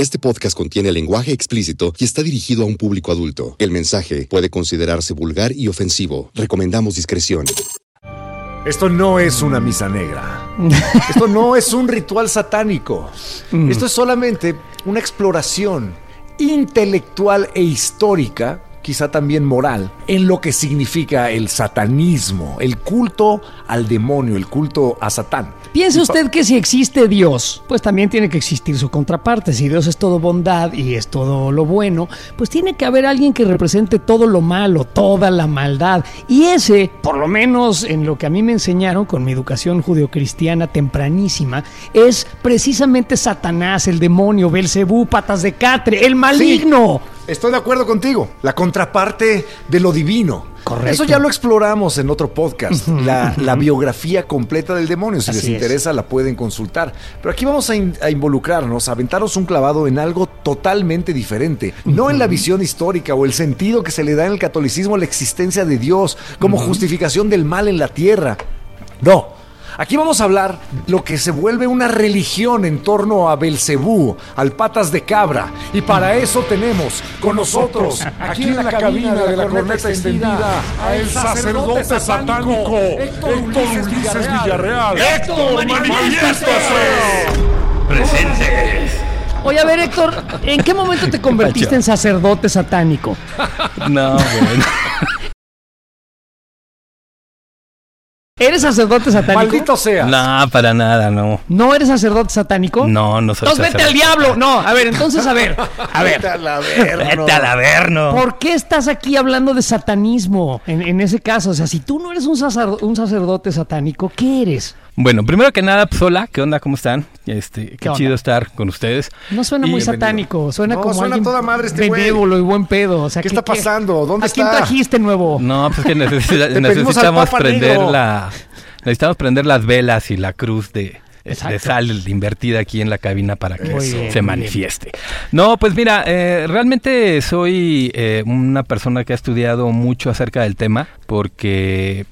Este podcast contiene lenguaje explícito y está dirigido a un público adulto. El mensaje puede considerarse vulgar y ofensivo. Recomendamos discreción. Esto no es una misa negra. Esto no es un ritual satánico. Esto es solamente una exploración intelectual e histórica quizá también moral, en lo que significa el satanismo, el culto al demonio, el culto a Satán. Piense usted que si existe Dios, pues también tiene que existir su contraparte. Si Dios es todo bondad y es todo lo bueno, pues tiene que haber alguien que represente todo lo malo, toda la maldad. Y ese, por lo menos en lo que a mí me enseñaron con mi educación judeocristiana tempranísima, es precisamente Satanás, el demonio, Belcebú, patas de catre, el maligno. Estoy de acuerdo contigo. La contraparte de lo divino. Correcto. Eso ya lo exploramos en otro podcast. La, la biografía completa del demonio. Si Así les es. interesa, la pueden consultar. Pero aquí vamos a, in- a involucrarnos, a aventarnos un clavado en algo totalmente diferente. No en la visión histórica o el sentido que se le da en el catolicismo a la existencia de Dios como justificación del mal en la tierra. No. Aquí vamos a hablar lo que se vuelve una religión en torno a Belcebú, al patas de cabra. Y para eso tenemos con nosotros, aquí en la cabina de la corneta extendida, a el sacerdote satánico, Héctor Ulises Villarreal. ¡Héctor, manifiéstase! Presentes. Oye, a ver, Héctor, ¿en qué momento te convertiste en sacerdote satánico? No, bueno. ¿Eres sacerdote satánico? Maldito sea. No, para nada, no. ¿No eres sacerdote satánico? No, no soy Entonces vete al diablo. No, a ver, entonces a ver. A ver. Vete al averno. Vete al averno. ¿Por qué estás aquí hablando de satanismo en, en ese caso? O sea, si tú no eres un, sacer- un sacerdote satánico, ¿qué eres? Bueno, primero que nada, pues hola, ¿qué onda? ¿Cómo están? Este, qué, chido estar con ustedes. No suena Y- muy Bienvenido. satánico, suena No, como suena alguien toda madre este benévolo y buen pedo. O sea, ¿Qué está pasando? ¿Dónde ¿A quién trajiste nuevo? No, pues es que necesita- necesitamos prender Negro. la necesitamos prender las velas y la cruz de Exacto. de sal invertida aquí en la cabina para que se manifieste. No, pues mira, eh, realmente soy eh, una persona que ha estudiado mucho acerca del tema porque,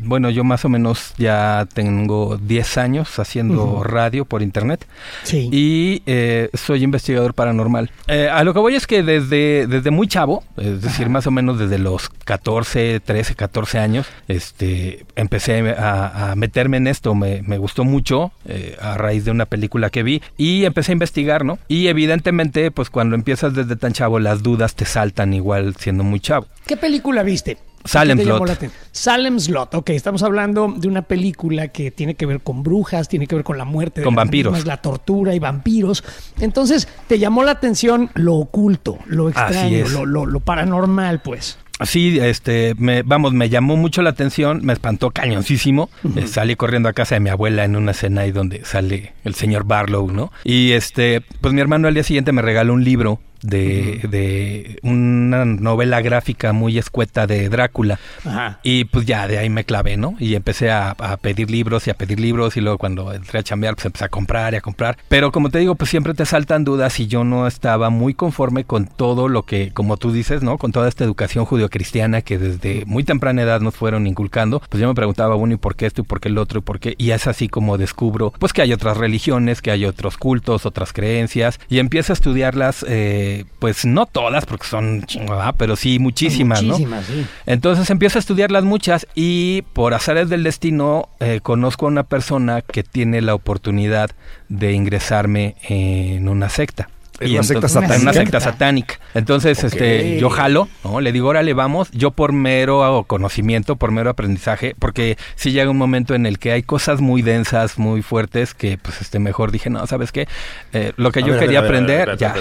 bueno, yo más o menos ya tengo 10 años haciendo radio por internet Sí. y eh, soy investigador paranormal. Eh, a lo que voy es que desde, desde muy chavo, es decir, más o menos desde los 14, 13, 14 años, este, empecé a, a meterme en esto, me, me gustó mucho eh, a raíz de una película que vi y empecé a investigar, ¿no? Y evidentemente, pues cuando empiezas desde tan chavo, las dudas te saltan igual siendo muy chavo. ¿Qué película viste? Salem ¿Qué te llamó Slot. Salem Slot, ok, estamos hablando de una película que tiene que ver con brujas, tiene que ver con la muerte de Con las vampiros. mismas, la tortura y vampiros. Entonces, te llamó la atención lo oculto, lo extraño, lo, lo- lo paranormal, pues. Sí, este, me, vamos, me llamó mucho la atención, me espantó cañoncísimo. Eh, salí corriendo a casa de mi abuela en una escena ahí donde sale el señor Barlow, ¿no? Y este, pues mi hermano al día siguiente me regaló un libro de, de una novela gráfica muy escueta de Drácula. Ajá. Y pues ya de ahí me clavé, ¿no? Y empecé a, a pedir libros y a pedir libros y luego cuando entré a chambear pues empecé a comprar y a comprar. Pero como te digo, pues siempre te saltan dudas y yo no estaba muy conforme con todo lo que, como tú dices, ¿no? Con toda esta educación judio-cristiana que desde muy temprana edad nos fueron inculcando. Pues yo me preguntaba, bueno, ¿y por qué esto y por qué el otro y por qué? Y es así como descubro, pues que hay otras religiones, que hay otros cultos, otras creencias y empiezo a estudiarlas, eh, pues no todas porque son chingo, ¿verdad? pero sí muchísimas, ¿no? Muchísimas, sí. Entonces empiezo a estudiarlas muchas y por azares del destino eh, conozco a una persona que tiene la oportunidad de ingresarme en una secta. ¿En Y una secta satánica? En una secta satánica. Entonces, este, yo jalo, ¿no? Le digo, órale, vamos. Yo por mero conocimiento, por mero aprendizaje, porque sí llega un momento en el que hay cosas muy densas, muy fuertes, que pues este mejor dije, no, ¿sabes qué? Eh, lo que A yo ver, quería ver, aprender, ver, ya.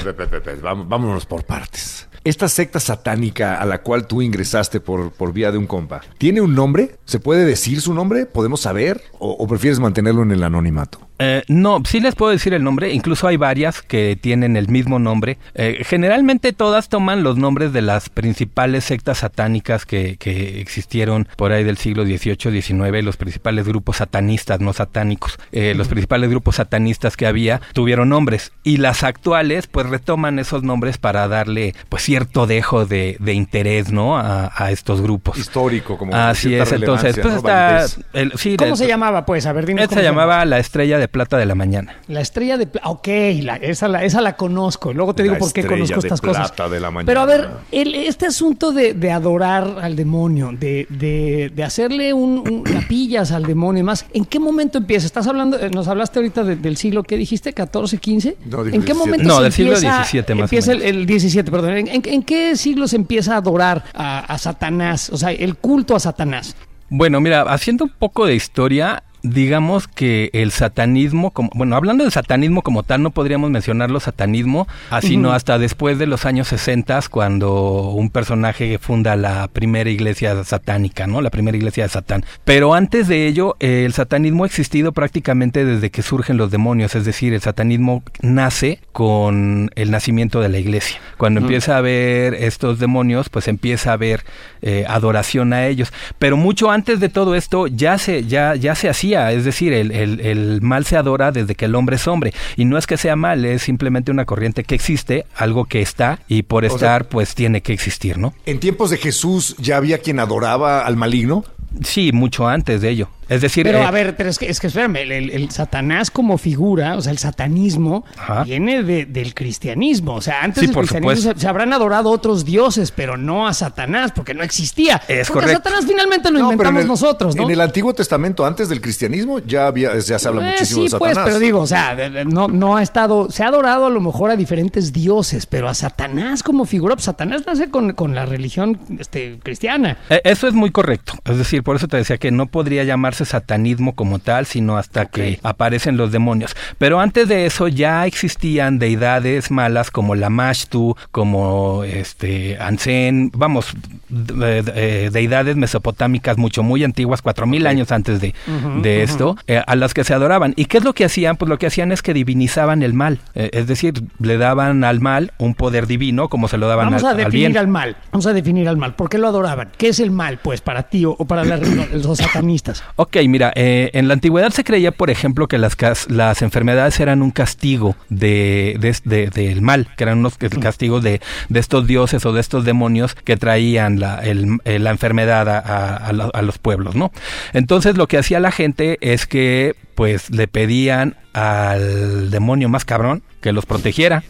Vámonos por partes. Esta secta satánica a la cual tú ingresaste por, por vía de un compa, ¿tiene un nombre? ¿Se puede decir su nombre? ¿Podemos saber? ¿O, o prefieres mantenerlo en el anonimato? Eh, no, sí les puedo decir el nombre, incluso hay varias que tienen el mismo nombre. Eh, generalmente todas toman los nombres de las principales sectas satánicas que, que existieron por ahí del siglo XVIII, XIX, los principales grupos satanistas, no satánicos, eh, los principales grupos satanistas que había tuvieron nombres y las actuales pues retoman esos nombres para darle pues cierto dejo de, de interés, ¿no? A, a estos grupos. Histórico, como Así es, entonces, pues ¿no? está... Validez. el- sí, ¿Cómo de- se llamaba, pues? A ver, dime. Esta se llamaba La Estrella de Plata de la Mañana. La estrella de plata. Ok, la- esa, la, esa la conozco. Luego te digo La por qué conozco de estas cosas. plata de la mañana. Pero a ver, el- este asunto de, de adorar al demonio, de, de- de hacerle un, un- capillas al demonio y más, ¿en qué momento empieza? Estás hablando, eh, nos hablaste ahorita de- del siglo, ¿qué dijiste? ¿14, 15? No, ¿En qué 17. momento No, se del siglo empieza- 17 más o Empieza el, el 17, perdón. ¿En, en- en qué siglo se empieza a adorar a, a Satanás? O sea, el culto a Satanás. Bueno, mira, haciendo un poco de historia, digamos que el satanismo, como, bueno, hablando de satanismo como tal, no podríamos mencionarlo satanismo, así no hasta después de los años 60, cuando un personaje funda la primera iglesia satánica, ¿no? La primera iglesia de Satán. Pero antes de ello, eh, el satanismo ha existido prácticamente desde que surgen los demonios, es decir, el satanismo nace con el nacimiento de la iglesia. Cuando empieza a haber estos demonios, pues empieza a haber eh, adoración a ellos. Pero mucho antes de todo esto ya se, ya, ya se hacía, es decir, el, el- el mal se adora desde que el hombre es hombre. Y no es que sea mal, es simplemente una corriente que existe, algo que está, y por O sea- estar, pues tiene que existir, ¿no? En tiempos de Jesús ya había quien adoraba al maligno. Sí, mucho antes de ello. Es decir, Pero eh, a ver, pero es que, es que espérame, el, el- el Satanás como figura, o sea, el satanismo Ajá. viene de- del cristianismo. O sea, antes Sí, del por cristianismo se, se habrán adorado otros dioses, pero no a Satanás, porque no existía. Es porque correcto. Satanás finalmente lo No, inventamos en el- nosotros, ¿no? En el Antiguo Testamento, antes del cristianismo, ya había, ya se habla Eh, muchísimo sí, de pues, Satanás. pero digo, o sea, no, no ha estado, se ha adorado a lo mejor a diferentes dioses, pero a Satanás como figura, pues Satanás nace con, con la religión este, cristiana. Eh, Eso es muy correcto. Es decir, por eso te decía que no podría llamarse satanismo como tal, sino hasta que aparecen los demonios. Pero antes de eso ya existían deidades malas como la Mashtu, como este Ansen, vamos, de- de- eh, deidades mesopotámicas mucho muy antiguas, cuatro mil años antes de, de esto, eh, a las que se adoraban. ¿Y qué es lo que hacían? Pues lo que hacían es que divinizaban el mal. Eh, es decir, le daban al mal un poder divino como se lo daban Vamos al, a al definir bien. al mal. Vamos a definir al mal. ¿Por qué lo adoraban? ¿Qué es el mal, pues, para ti o, o para la- los satanistas? Ok, mira, eh, en la antigüedad se creía, por ejemplo, que las, las enfermedades eran un castigo de, de- de- del mal, que eran unos Mm. castigos de, de estos dioses o de estos demonios que traían la, el- eh, la enfermedad a, a los pueblos, ¿no? Entonces lo que hacía la gente es que pues le pedían al demonio más cabrón que los protegiera.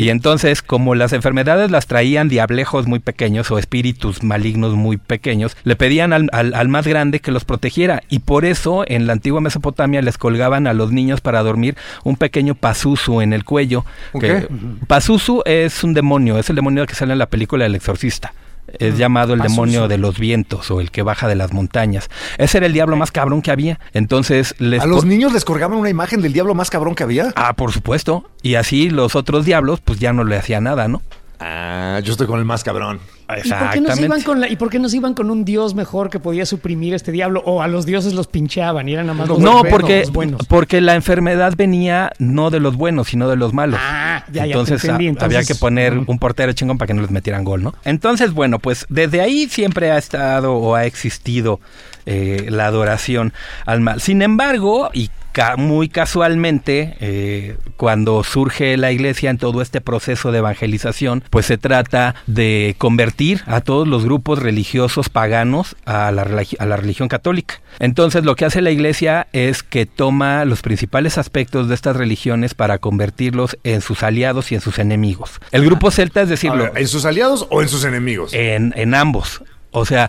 Y entonces, como las enfermedades las traían diablejos muy pequeños o espíritus malignos muy pequeños, le pedían al, al- al más grande que los protegiera. Y por eso en la antigua Mesopotamia les colgaban a los niños para dormir un pequeño pazuzu en el cuello. ¿Un que-? Pazuzu es un demonio, es el demonio que sale en la película El Exorcista. Es llamado el demonio de los vientos o el que baja de las montañas. Ese era el diablo más cabrón que había. Entonces les A los niños les colgaban una imagen del diablo más cabrón que había. Ah, por supuesto. Y así los otros diablos, pues ya no le hacían nada, ¿no? Ah, yo estoy con el más cabrón. ¿Y por, qué no se iban con la- ¿Y por qué no se iban con un dios mejor que podía suprimir este diablo? O a los dioses los pinchaban y eran nada más los No, buenos, porque, los buenos. porque la enfermedad venía no de los buenos, sino de los malos. Ah, ya, ya te entonces, entendí. a- Entonces, había que poner un portero chingón para que no les metieran gol, ¿no? Entonces, bueno, pues desde ahí siempre ha estado o ha existido eh, la adoración al mal. Sin embargo, y ca- muy casualmente, eh, cuando surge la iglesia en todo este proceso de evangelización, pues se trata de convertir a todos los grupos religiosos paganos a la, a la religión católica. Entonces lo que hace la iglesia es que toma los principales aspectos de estas religiones para convertirlos en sus aliados y en sus enemigos. El grupo celta, es A decirlo, ver, ¿En sus aliados o en sus enemigos? en, en ambos. O sea,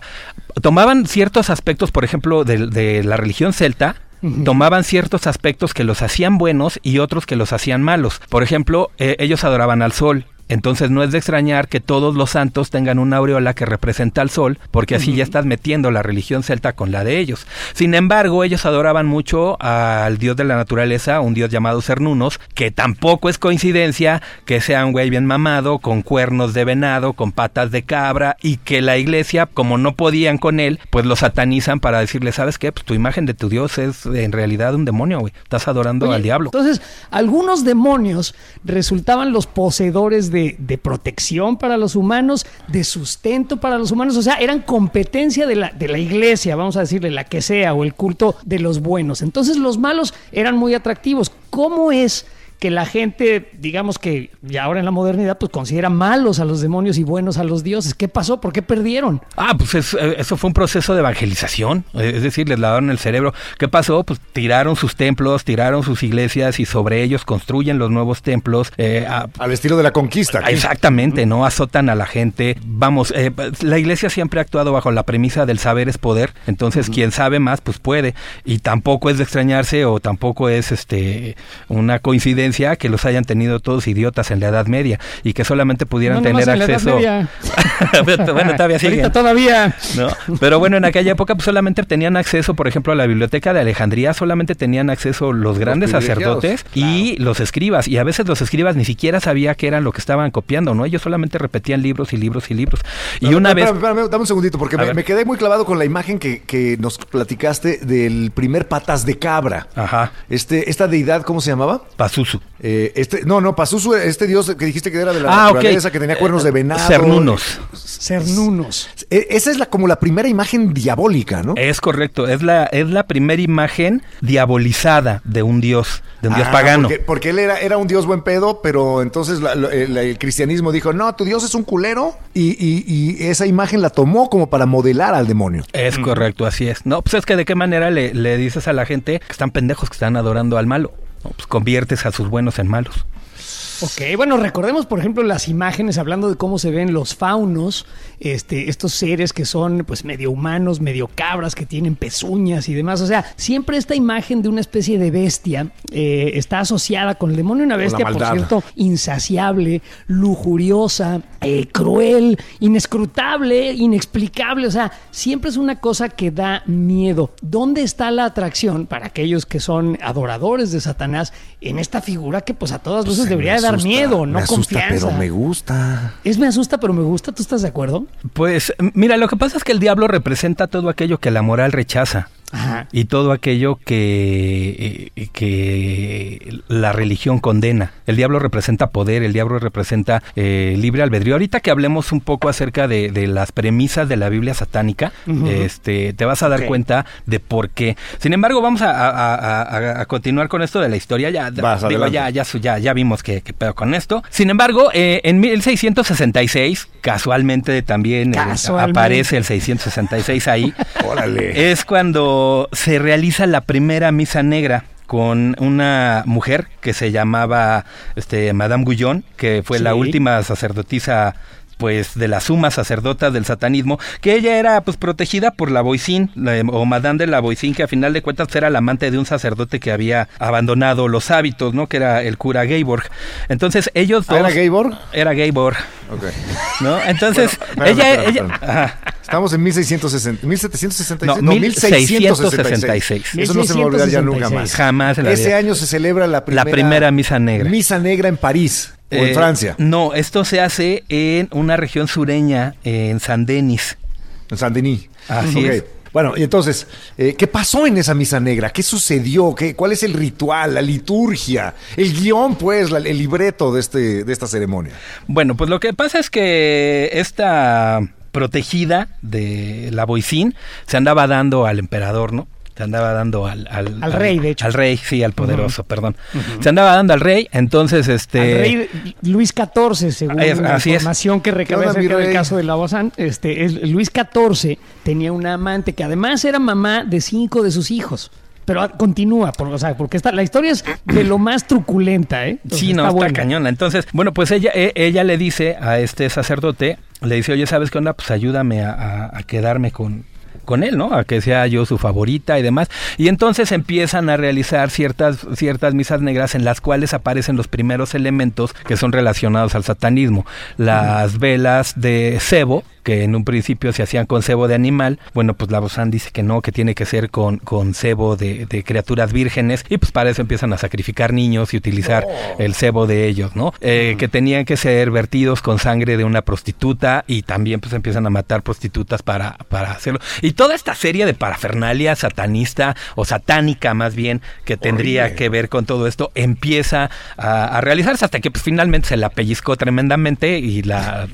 tomaban ciertos aspectos, por ejemplo, de, de la religión celta, tomaban ciertos aspectos que los hacían buenos y otros que los hacían malos. Por ejemplo, eh, ellos adoraban al sol. Entonces no es de extrañar que todos los santos tengan una aureola que representa al sol, porque así ya estás metiendo la religión celta con la de ellos. Sin embargo, ellos adoraban mucho al dios de la naturaleza, un dios llamado Cernunos, que tampoco es coincidencia que sea un güey bien mamado, con cuernos de venado, con patas de cabra, y que la iglesia, como no podían con él, pues lo satanizan para decirle, ¿sabes qué? Pues tu imagen de tu dios es en realidad un demonio, güey. Estás adorando Oye, al diablo. Entonces, algunos demonios resultaban los poseedores de, de protección para los humanos, de sustento para los humanos, o sea, eran competencia de la, de la iglesia, vamos a decirle, la que sea, o el culto de los buenos. Entonces, los malos eran muy atractivos. ¿Cómo es? Que la gente, digamos que ya ahora en la modernidad, pues considera malos a los demonios y buenos a los dioses. ¿Qué pasó? ¿Por qué perdieron? Ah, pues es- eh, eso fue un proceso de evangelización, eh, es decir, les lavaron el cerebro. ¿Qué pasó? Pues tiraron sus templos, tiraron sus iglesias y sobre ellos construyen los nuevos templos. eh, a- Al estilo de la conquista. Exactamente, ¿no? Azotan a la gente. Vamos, eh, la iglesia siempre ha actuado bajo la premisa del saber es poder. Entonces, quien sabe más, pues puede. Y tampoco es de extrañarse o tampoco es este una coincidencia que los hayan tenido todos idiotas en la Edad Media y que solamente pudieran No, tener en la Edad acceso. Media. bueno, todavía siguen. Ahorita todavía. ¿no? Pero bueno, en aquella época pues, solamente tenían acceso, por ejemplo, a la biblioteca de Alejandría, solamente tenían acceso los grandes sacerdotes y los escribas. Y a veces los escribas ni siquiera sabía qué eran lo que estaban copiando, ¿no? Ellos solamente repetían libros y libros y libros. Y No, una vez... espérame, espérame, dame un segundito, porque me, quedé muy clavado con la imagen que, que nos platicaste del primer patas de cabra. Ajá, Este, esta deidad, ¿cómo se llamaba? Pazuzu. Eh, este, no, no, Pazuzu, este dios que dijiste que era de la Ah, naturaleza, que tenía cuernos de venado. Cernunos. Cernunos. Eh, esa es la, como la primera imagen diabólica, ¿no? Es correcto, es la, es la primera imagen diabolizada de un dios, de un dios Ah, pagano. Porque, porque él era, era un dios buen pedo, pero entonces la- el, el cristianismo dijo, no, tu dios es un culero, y, y- y esa imagen la tomó como para modelar al demonio. Es correcto, así es. No, pues es que de qué manera le, le dices a la gente que están pendejos, que están adorando al malo. Pues conviertes a sus buenos en malos. Ok, bueno, recordemos, por ejemplo, las imágenes hablando de cómo se ven los faunos, este, estos seres que son pues medio humanos, medio cabras, que tienen pezuñas y demás. O sea, siempre esta imagen de una especie de bestia eh, está asociada con el demonio, una bestia, por cierto, insaciable, lujuriosa, eh, cruel, inescrutable, inexplicable. O sea, siempre es una cosa que da miedo. ¿Dónde está la atracción para aquellos que son adoradores de Satanás en esta figura que pues a todas luces Pues, debería dar asusta, miedo, no me asusta, confianza? pero me gusta. Es me asusta, pero me gusta. ¿Tú estás de acuerdo? Pues mira, lo que pasa es que el diablo representa todo aquello que la moral rechaza. Ajá. Y todo aquello que, eh, que la religión condena. El diablo representa poder, el diablo representa eh, libre albedrío. Ahorita que hablemos un poco acerca de, de las premisas de la Biblia satánica, este, te vas a dar cuenta de por qué. Sin embargo, vamos a, a- a- continuar con esto de la historia. Ya, Vas, digo, ya, ya, ya, ya vimos que, que pedo con esto. Sin embargo, eh, en 1666, casualmente también eh, Casualmente. aparece el 666 ahí. Órale. Es cuando se realiza la primera misa negra con una mujer que se llamaba este Madame Guyon, que fue la última sacerdotisa pues de las sumas sacerdotas del satanismo, que ella era pues protegida por la Boicín, la- o Madame de la Boicín, que a final de cuentas era la amante de un sacerdote que había abandonado los hábitos, ¿no? Que era el cura Gayborg. Entonces ellos ¿Ah, ¿Era dos- Gayborg? Era Gayborg, Ok. ¿no? Entonces Bueno, ella, espérame, ella, espérame. ajá. Estamos en 1660, 1766. No, 1666. Eso no se me va a olvidar ya nunca más. Jamás en la Ese vida. año se celebra la primera, La primera misa negra. Misa negra en París o Eh, en Francia, No, esto se hace en una región sureña, en San Denis. en Saint-Denis. Así Ok. es. Bueno, y entonces, eh, ¿qué pasó en esa misa negra? ¿Qué sucedió? ¿Qué, ¿Cuál es el ritual, la liturgia, el guion, pues, la- el libreto de, este, de esta ceremonia? Bueno, pues lo que pasa es que esta protegida de la Boicín se andaba dando al emperador, ¿no? Se andaba dando al... Al, Al rey, de hecho. Al rey, sí, al poderoso, perdón. Se andaba dando al rey, entonces este... Al rey Luis XIV, según Es- la es. información que recabé ¿Qué onda, acerca del caso de la Bozán, este, es, Luis XIV tenía una amante que además era mamá de cinco de sus hijos. Pero continúa, por, o sea, porque esta, la historia es de lo más truculenta, ¿eh? Entonces, Sí, no, está buena. cañona. Entonces, bueno, pues ella, e- ella le dice a este sacerdote, le dice, oye, ¿sabes qué onda? Pues ayúdame a, a- a quedarme con, con él, ¿no? A que sea yo su favorita y demás. Y entonces empiezan a realizar ciertas, ciertas misas negras en las cuales aparecen los primeros elementos que son relacionados al satanismo. Las velas de cebo, que en un principio se hacían con cebo de animal, bueno, pues la Bozán dice que no, que tiene que ser con, con cebo de, de criaturas vírgenes, y pues para eso empiezan a sacrificar niños y utilizar el cebo de ellos, ¿no? Eh, Que tenían que ser vertidos con sangre de una prostituta y también pues empiezan a matar prostitutas para, para hacerlo. Y toda esta serie de parafernalia satanista o satánica más bien que tendría Horrible. que ver con todo esto empieza a, a realizarse hasta que pues, finalmente se la pellizcó tremendamente y la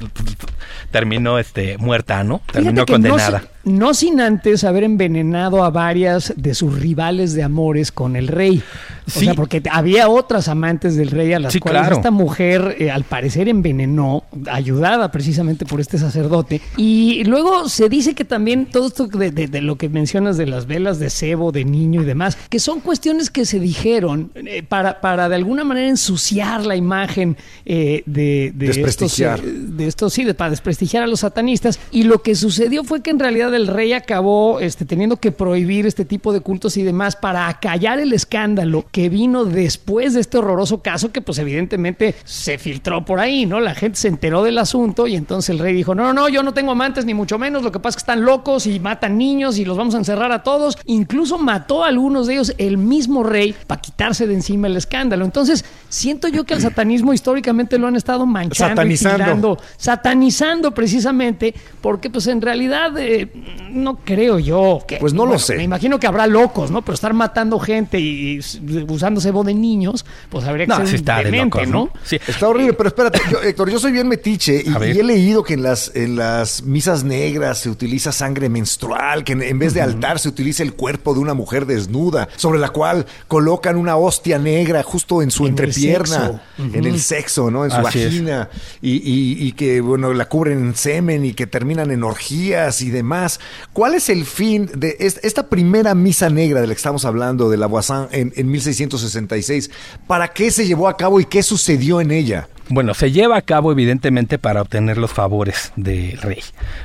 terminó este muerta, ¿no? Terminó no condenada. No, sin antes haber envenenado a varias de sus rivales de amores con el rey. O Sí. sea, porque había otras amantes del rey a las Sí, cuales claro. esta mujer eh, al parecer envenenó, ayudada precisamente por este sacerdote. Y luego se dice que también todo esto de, de- de lo que mencionas de las velas de cebo, de niño y demás, que son cuestiones que se dijeron eh, para, para de alguna manera ensuciar la imagen eh, de, de estos, Desprestigiar. de esto sí, de- para desprestigiar a los satanistas. Y lo que sucedió fue que en realidad el rey acabó este, teniendo que prohibir este tipo de cultos y demás para acallar el escándalo que vino después de este horroroso caso que pues evidentemente se filtró por ahí, ¿no? La gente se enteró del asunto y entonces el rey dijo, no, no, no, yo no tengo amantes ni mucho menos, lo que pasa es que están locos y matan niños y los vamos a encerrar a todos. Incluso mató a algunos de ellos el mismo rey para quitarse de encima el escándalo. Entonces, siento yo que al satanismo históricamente lo han estado manchando, y Satanizando. satanizando precisamente, porque pues en realidad eh, no creo yo que... Pues no lo sé. Me imagino que habrá locos, ¿no? Pero estar matando gente y, y usando cebo de niños, pues habría que No, ser sí está de locos, ¿no? Sí. Está horrible, pero espérate, yo, Héctor, yo soy bien metiche y, he leído que en las, en las misas negras se utiliza sangre menstrual, que en, en vez de altar se utiliza el cuerpo de una mujer desnuda, sobre la cual colocan una hostia negra justo en su En el entrepierna, en el sexo, ¿no? En su Así vagina, y, y- y que, bueno, la cubren en semen y que terminan en orgías y demás. ¿Cuál es el fin de est- esta primera misa negra de la que estamos hablando, de la Voisin, en, en 1666? ¿Para qué se llevó a cabo y qué sucedió en ella? Bueno, se lleva a cabo evidentemente para obtener los favores del rey,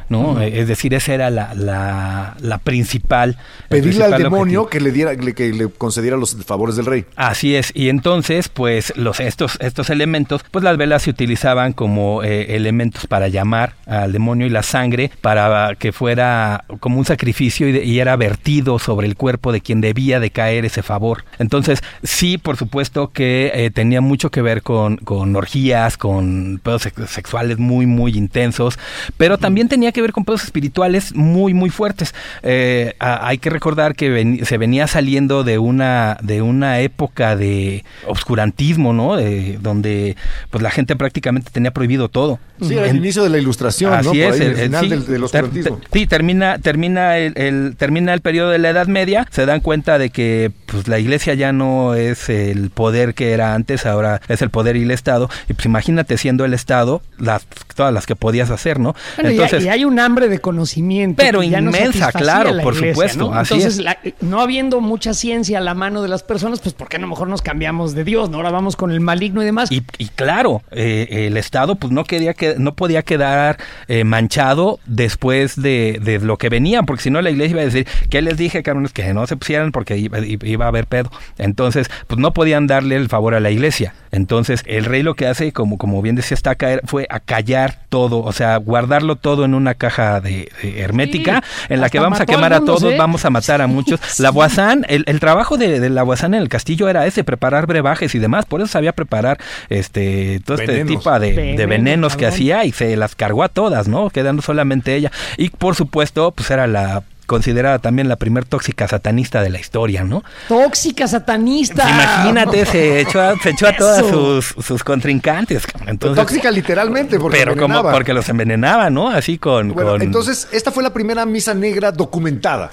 ¿no? Eh, Es decir, esa era la, la, la principal. Pedirle al demonio objetivo. que le diera, que le concediera los favores del rey. Así es, y entonces, pues, los estos, estos elementos, pues las velas se utilizaban como eh, elementos para llamar al demonio y la sangre para que fuera como un sacrificio y, de- y era vertido sobre el cuerpo de quien debía de caer ese favor. Entonces, sí, por supuesto que eh, tenía mucho que ver con, con orgías, con pedos sex- sexuales muy, muy intensos, pero también tenía que ver con pedos espirituales muy, muy fuertes. Eh, a- hay que recordar que ven- se venía saliendo de una, de una época de obscurantismo, ¿no? De- donde pues la gente prácticamente tenía prohibido todo. Sí, era el En- inicio de la ilustración, ¿no? Así Por es, ahí, el, final sí, del, del ter- oscurantismo. ter- sí, termina, termina el, el- termina el periodo de la Edad Media, se dan cuenta de que pues la iglesia ya no es el poder que era antes, ahora es el poder y el Estado, y pues imagínate siendo el Estado las todas las que podías hacer, ¿no? Bueno, Entonces, y, hay un hambre de conocimiento. Pero que ya no inmensa, claro, a la por iglesia, supuesto, ¿no? así Entonces, es. la- no habiendo mucha ciencia a la mano de las personas, pues ¿por qué no mejor nos cambiamos de Dios? ¿no? Ahora vamos con el maligno y demás. Y, y claro, eh, el Estado pues no quería que no podía quedar eh, manchado después de, de lo que venían, porque si no la iglesia iba a decir, ¿qué les dije, cabrones? Que no se pusieran porque iba, iba a haber pedo. Entonces, pues no podían darle el favor a la iglesia. Entonces, el rey lo que hace, como, como bien decía está caer, fue acallar todo, o sea, guardarlo todo en una caja de, de hermética, Sí, en la que vamos a quemar a todos, ¿eh? vamos a matar a muchos. Sí. La Boazán, el, el trabajo de, de la Boazán en el castillo era ese, preparar brebajes y demás, por eso sabía preparar este todo este tipo de, de Venenos, que hacía y se las cargó a todas, ¿no? Quedando solamente ella. Y por supuesto, pues era la considerada también la primer tóxica satanista de la historia, ¿no? Tóxica satanista. Pues imagínate, se echó a, se echó a todas sus, sus contrincantes. Entonces, Tóxica literalmente, porque pero como porque los envenenaba, ¿no? Así con, Bueno, con- entonces, esta fue la primera misa negra documentada.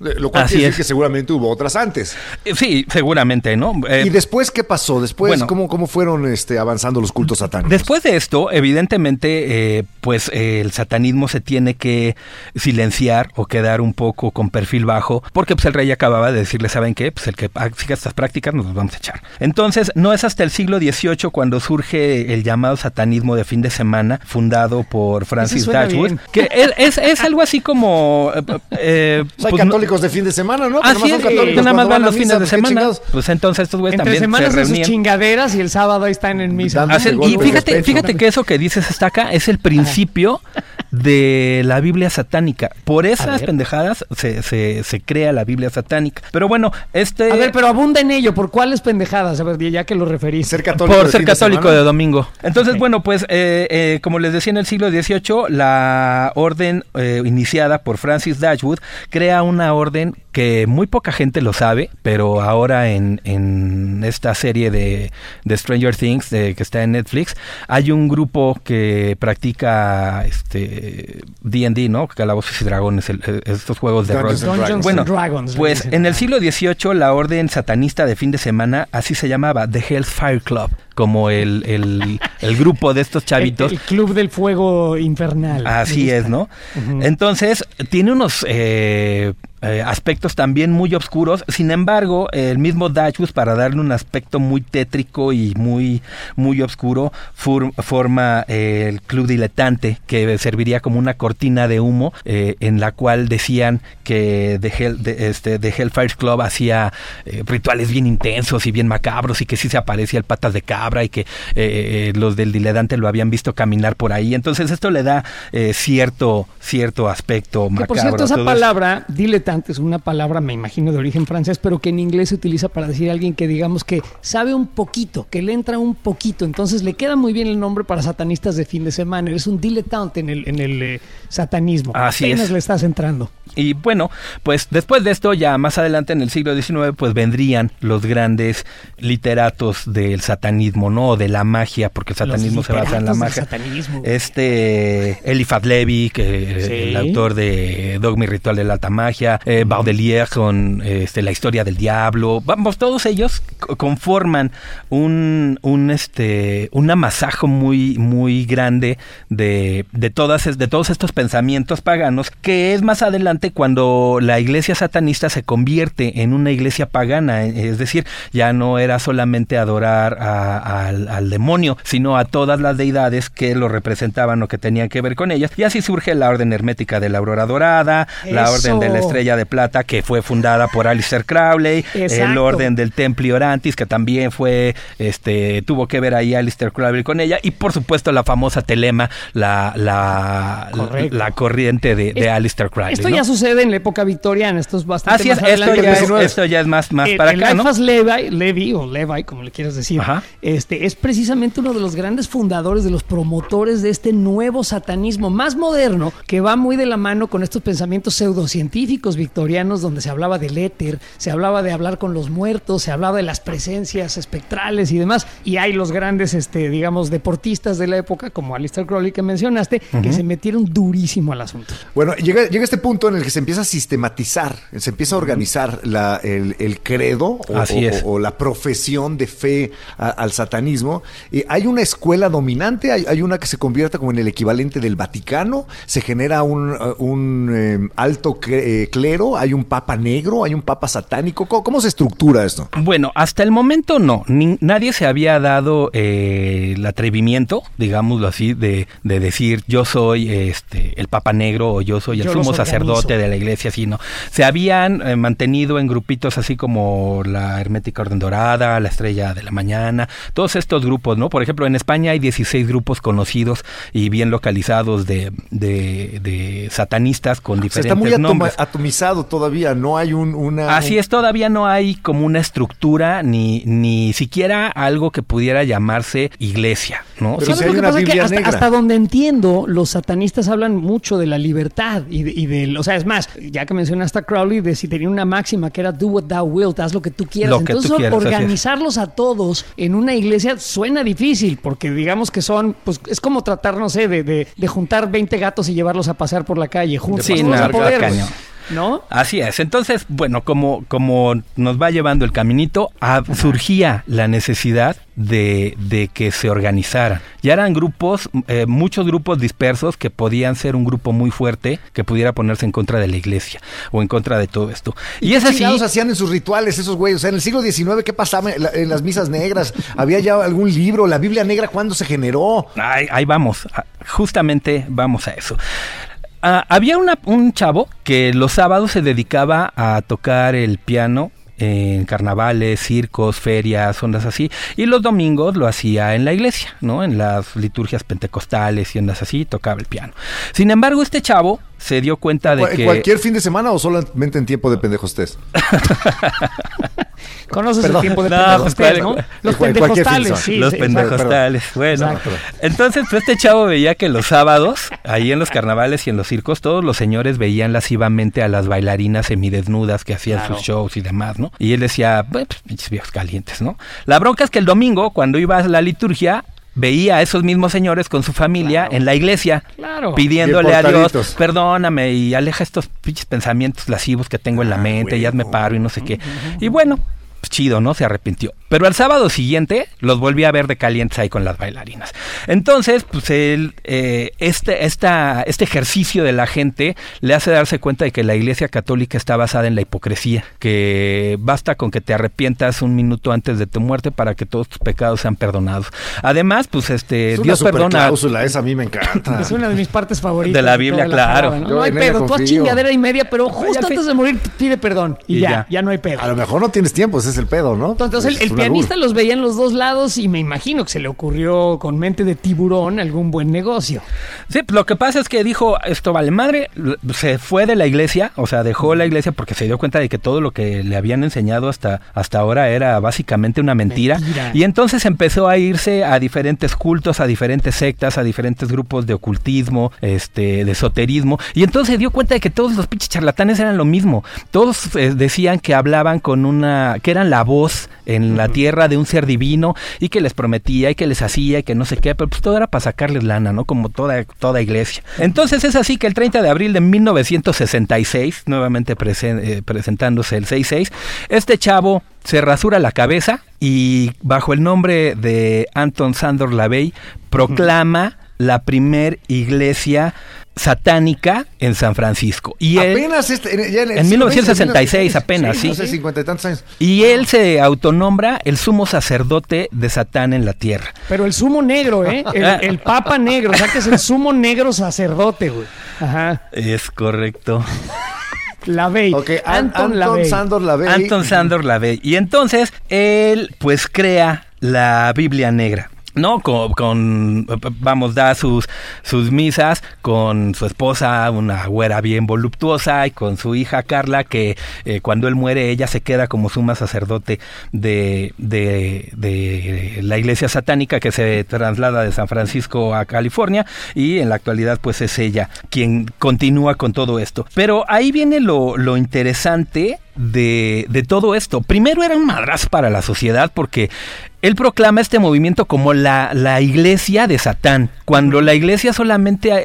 Lo cual Así quiere decir es. que seguramente hubo otras antes. Eh, Sí, seguramente, ¿no? Eh, ¿Y después qué pasó? Después, bueno. ¿cómo, cómo fueron este, avanzando los cultos satánicos? Después de esto, evidentemente, eh, pues eh, el satanismo se tiene que silenciar o quedar un poco con perfil bajo, porque pues el rey acababa de decirle, ¿saben qué? Pues el que siga estas prácticas nos los vamos a echar. Entonces, no es hasta el siglo XVIII cuando surge el llamado satanismo de fin de semana, fundado por Francis Dashwood, que es, es, algo así como... Eh, eh hay pues, católicos de fin de semana, ¿no? Así es, nada más van los fines de semana. Pues entonces estos güeyes también semana se sus chingaderas y el sábado ahí están en misa. y fíjate, fíjate que eso que dices hasta acá es el principio de la Biblia satánica. Por esas pendejadas se, se, se, crea la Biblia satánica. Pero bueno, este... A ver, pero abunda en ello. ¿Por cuáles pendejadas? A ver, ya que lo referís. Ser católico Por ser católico de, domingo. Entonces, bueno, pues, eh, eh, como les decía en el siglo XVIII, la orden eh, iniciada por Francis Dashwood crea una orden que muy poca gente lo sabe, pero ahora en, en esta serie de, de Stranger Things que está en Netflix, hay un grupo que practica este D&D, ¿no? Calabozos y Dragones, estos juegos de rol. Bueno, Dragons, pues en el siglo XVIII la orden satanista de fin de semana así se llamaba, The Hellfire Club como el, el, el, grupo de estos chavitos. El, club del fuego infernal. Así es, ¿no? Entonces, tiene unos eh, eh, aspectos también muy oscuros. Sin embargo, el mismo Dachus, para darle un aspecto muy tétrico y muy, muy oscuro, forma eh, el Club Diletante, que serviría como una cortina de humo, eh, en la cual decían que The, Hell, este, Hellfire Club hacía rituales bien intensos y bien macabros, y que sí se aparecía el patas de cabra, y que los del Diletante lo habían visto caminar por ahí. Entonces, esto le da cierto, cierto aspecto macabro. por cierto, esa palabra, diletante, es una palabra, me imagino, de origen francés, pero que en inglés se utiliza para decir a alguien que digamos que sabe un poquito, que le entra un poquito. Entonces le queda muy bien el nombre para satanistas de fin de semana. Eres un dilettante en el, en el eh, satanismo. Así Apenas le estás entrando. Y bueno, pues después de esto, ya más adelante en el siglo XIX, pues vendrían los grandes literatos del satanismo, ¿no? De la magia, porque el satanismo se basa en la magia. Este Eliphas Levi, que el autor de Dogma y Ritual de la Alta Magia, eh, Baudelaire con este, la historia del diablo, vamos, todos ellos conforman un, un este un amasajo muy muy grande de, de todas de todos estos pensamientos paganos que es más adelante cuando la iglesia satanista se convierte en una iglesia pagana, es decir, ya no era solamente adorar al, demonio, sino a todas las deidades que lo representaban o que tenían que ver con ellas. Y así surge la orden hermética de la aurora dorada, la orden de la estrella de plata que fue fundada por Alistair Crowley, el orden del Templi Que también fue, este, tuvo que ver ahí Alistair Crowley con ella y por supuesto la famosa telema, la, la, la, corriente de, de Alistair Crowley sucede en la época victoriana, esto es bastante Así es, esto, ya es, esto ya es más, más para acá, ¿no? Levi, Levi, o Levi, como le quieras decir, este es precisamente uno de los grandes fundadores, de los promotores de este nuevo satanismo más moderno, que va muy de la mano con estos pensamientos pseudocientíficos victorianos, donde se hablaba del éter, se hablaba de hablar con los muertos, se hablaba de las presencias espectrales y demás, y hay los grandes, este, digamos, deportistas de la época, como Alistair Crowley que mencionaste, que se metieron durísimo al asunto. Bueno, llega, llega este punto en el que se empieza a sistematizar, se empieza a organizar la, el, credo o, la profesión de fe al satanismo. y hay una escuela dominante, hay, una que se convierte como en el equivalente del Vaticano, se genera un, un em, alto eh, clero, hay un papa negro, hay un papa satánico. ¿Cómo, se estructura esto? Bueno, hasta el momento no. nadie se había dado eh, el atrevimiento, digámoslo así, de, de, decir yo soy este el papa negro o yo soy el sumo sacerdote de la iglesia, sino se habían eh, mantenido en grupitos así como la Hermética Orden Dorada, la Estrella de la Mañana, todos estos grupos, ¿no? Por ejemplo, en España hay 16 grupos conocidos y bien localizados de, de, satanistas con diferentes nombres. Está muy atomizado todavía, no hay un, una... Así es, todavía no hay como una estructura ni, ni siquiera algo que pudiera llamarse iglesia, ¿no? Pero si Biblia hasta, hasta, donde entiendo, los satanistas hablan mucho de la libertad y, y del, o sea, es más, ya que mencionaste a Crowley, de si tenía una máxima que era do what thou wilt, haz lo que tú quieras. Entonces, organizarlos a todos en una iglesia suena difícil, porque digamos que son, pues es como tratar, no sé, de, de, juntar 20 gatos y llevarlos a pasear por la calle juntos. Sí, no, poder, ¿no? Así es. Entonces, bueno, como, como nos va llevando el caminito, ah, surgía la necesidad de, de que se organizaran. Ya eran grupos, eh, muchos grupos dispersos que podían ser un grupo muy fuerte que pudiera ponerse en contra de la iglesia o en contra de todo esto. Y, es ¿Qué así. chingados hacían en sus rituales esos güeyes? O sea, en el siglo XIX, ¿qué pasaba en, la- en las misas negras? ¿Había ya algún libro? ¿La Biblia negra cuándo se generó? Ahí, ahí vamos, ah, justamente vamos a eso. Ah, había un chavo que los sábados se dedicaba a tocar el piano en carnavales, circos, ferias, ondas así, y los domingos lo hacía en la iglesia, ¿no? En las liturgias pentecostales y ondas así, tocaba el piano. Sin embargo, este chavo se dio cuenta de ¿Cu- que... ¿Cualquier fin de semana o solamente en tiempo de pendejostés? Conoces Perdón. el tiempo de No, pendejostés, pues, ¿no? Los pendejostales, sí. los sí, exacto. pendejostales. Bueno, Exacto. entonces pues, este chavo veía que los sábados, ahí en los carnavales y en los circos, todos los señores veían lascivamente a las bailarinas semidesnudas que hacían Claro. sus shows y demás, ¿no? Y él decía, pues pinches viejos calientes, ¿no? La bronca es que el domingo, cuando iba a la liturgia, veía a esos mismos señores con su familia en la iglesia, Claro. pidiéndole a Dios, perdóname y aleja estos pinches pensamientos lascivos que tengo en la mente, y hazme paro y no sé qué. Y bueno, chido, ¿no? Se arrepintió. Pero al sábado siguiente los volví a ver de calientes ahí con las bailarinas. Entonces, pues él, eh, este, esta, este ejercicio de la gente le hace darse cuenta de que la iglesia católica está basada en la hipocresía, que basta con que te arrepientas un minuto antes de tu muerte para que todos tus pecados sean perdonados. Además, pues este, Es una Dios perdona. cláusula, esa a mí me encanta. Es una de mis partes favoritas. De la Biblia, toda claro. palabra, ¿no? Hay pedo, tú confío. chingadera y media, pero justo antes de morir pide perdón. Y, Y ya, ya. ya, no hay pedo. A lo mejor no tienes tiempo, ese es el pedo, ¿no? Entonces Es el, pianista los veía en los dos lados y me imagino que se le ocurrió con mente de tiburón algún buen negocio. Sí, pues, lo que pasa es que dijo, esto vale madre, se fue de la iglesia, o sea, dejó la iglesia porque se dio cuenta de que todo lo que le habían enseñado hasta, hasta ahora era básicamente una mentira. Mentira. Y entonces empezó a irse a diferentes cultos, a diferentes sectas, a diferentes grupos de ocultismo, este, de esoterismo. Y entonces se dio cuenta de que todos los pinches charlatanes eran lo mismo. Todos eh, decían que hablaban con una, que eran la voz en la tierra de un ser divino y que les prometía y que les hacía y que no sé qué, pero pues todo era para sacarles lana, ¿no? Como toda, toda iglesia. Entonces es así que el 30 de abril de 1966, nuevamente presen- eh, presentándose el 66, este chavo se rasura la cabeza y bajo el nombre de Anton Sandor Lavey proclama la primer iglesia satánica en San Francisco. Y él, Apenas este, en, ya En 1966 apenas, sí. Hace cincuenta y tantos años. y él se autonombra el sumo sacerdote de Satán en la tierra. Pero el sumo negro, ¿eh? El, el papa negro, o sea que es el sumo negro sacerdote, güey. Ajá. Es correcto. Lavey. Ok, An- Anton, Anton, Lavey. Sandor Lavey. Anton Sandor Lavey. Y entonces él pues crea la Biblia negra. No, con, con- vamos, da sus, sus misas con su esposa, una güera bien voluptuosa, y con su hija Carla, que eh, cuando él muere ella se queda como suma sacerdote de, de, de la iglesia satánica que se traslada de San Francisco a California y en la actualidad pues es ella quien continúa con todo esto. Pero ahí viene lo, lo interesante de, de todo esto. Primero era un madrazo para la sociedad porque él proclama este movimiento como la, la iglesia de Satán, cuando la iglesia solamente, eh,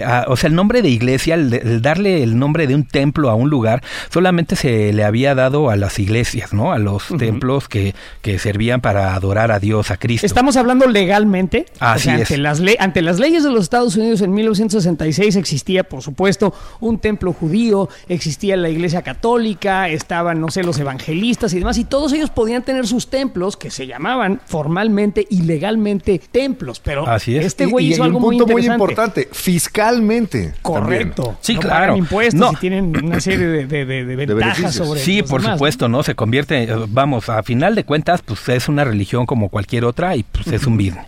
eh, a- o sea, el nombre de iglesia, el, darle el nombre de un templo a un lugar, solamente se le había dado a las iglesias, ¿no? A los templos que, que servían para adorar a Dios, a Cristo. Estamos hablando legalmente. Así o sea, es. Ante las, le- ante las leyes de los Estados Unidos en 1966 existía, por supuesto, un templo judío, existía la iglesia católica, estaban, no sé, los evangelistas y demás, y todos ellos podían tener sus templos que se llamaban formalmente y legalmente templos. Pero Así es. este güey y hizo hay algo un muy punto muy importante, fiscalmente. Correcto. también. Sí, No claro. pagan impuestos No. y tienen una serie de, de- de- de ventajas sobre Sí, los por supuesto, ¿no? Se convierte, eh, vamos, a final de cuentas, pues es una religión como cualquier otra y pues es un business.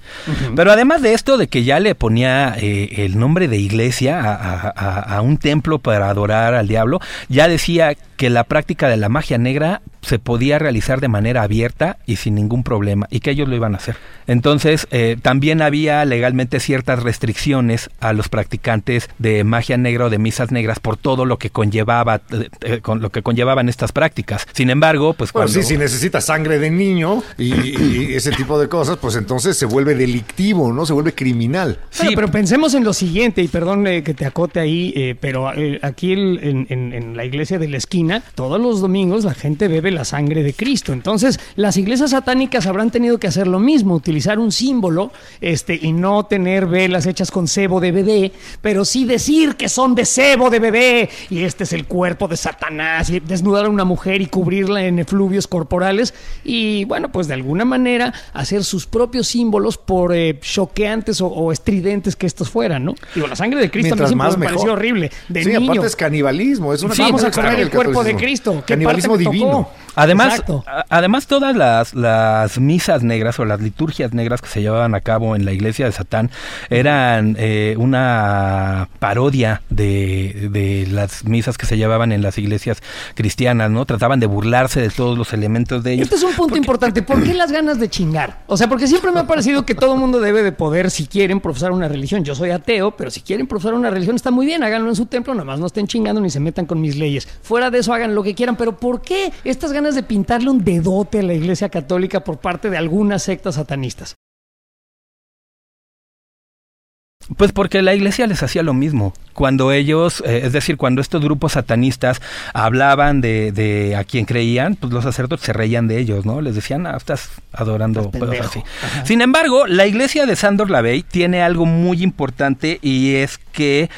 Pero además de esto, de que ya le ponía eh, el nombre de iglesia a, a- a- a un templo para adorar al diablo, ya decía que la práctica de la magia negra se podía realizar de manera abierta y sin ningún problema y que ellos lo iban a hacer. Entonces, eh, también había legalmente ciertas restricciones a los practicantes de magia negra o de misas negras por todo lo que conllevaba eh, eh, con lo que conllevaban estas prácticas. Sin embargo, pues Bueno, cuando sí, si necesita sangre de niño y, y ese tipo de cosas, pues entonces se vuelve delictivo, ¿no? Se vuelve criminal. Bueno, Sí. pero pensemos en lo siguiente, y perdón eh, que te acote ahí, eh, pero eh, aquí el- en, en- en la iglesia de la esquina, todos los domingos la gente bebe la sangre de Cristo. Entonces, las iglesias satánicas habrán tenido que hacer lo mismo, utilizar un símbolo este, y no tener velas hechas con cebo de bebé, pero sí decir que son de cebo de bebé, y este es el cuerpo de Satanás, y desnudar a una mujer y cubrirla en efluvios corporales, y bueno, pues de alguna manera hacer sus propios símbolos por eh, choqueantes o, o estridentes que estos fueran, ¿no? Digo, la sangre de Cristo a mí Mientras siempre más me mejor. pareció horrible. De sí, niño. aparte es canibalismo. Es una Sí, vamos a comer el del cuerpo de. Cristo. ¿Qué Canibalismo parte divino. tocó? Además, a- además todas las, las misas negras o las liturgias negras que se llevaban a cabo en la iglesia de Satán eran eh, una parodia de, de las misas que se llevaban en las iglesias cristianas, ¿no? Trataban de burlarse de todos los elementos de ellos. Este es un punto importante. ¿Por qué las ganas de chingar? O sea, porque siempre me ha parecido que todo mundo debe de poder, si quieren, profesar una religión. Yo soy ateo, pero si quieren profesar una religión está muy bien, háganlo en su templo, nada más no estén chingando ni se metan con mis leyes. Fuera de eso, hagan lo que quieran. Pero ¿por qué estas ganas de pintarle un dedote a la iglesia católica por parte de algunas sectas satanistas? Pues porque la iglesia les hacía lo mismo. Cuando ellos, eh, es decir, cuando estos grupos satanistas hablaban de, de a quien creían, pues los sacerdotes se reían de ellos, ¿no? Les decían, ah, estás adorando cosas así. Ajá. Sin embargo, la iglesia de Sandor Lavey tiene algo muy importante y es que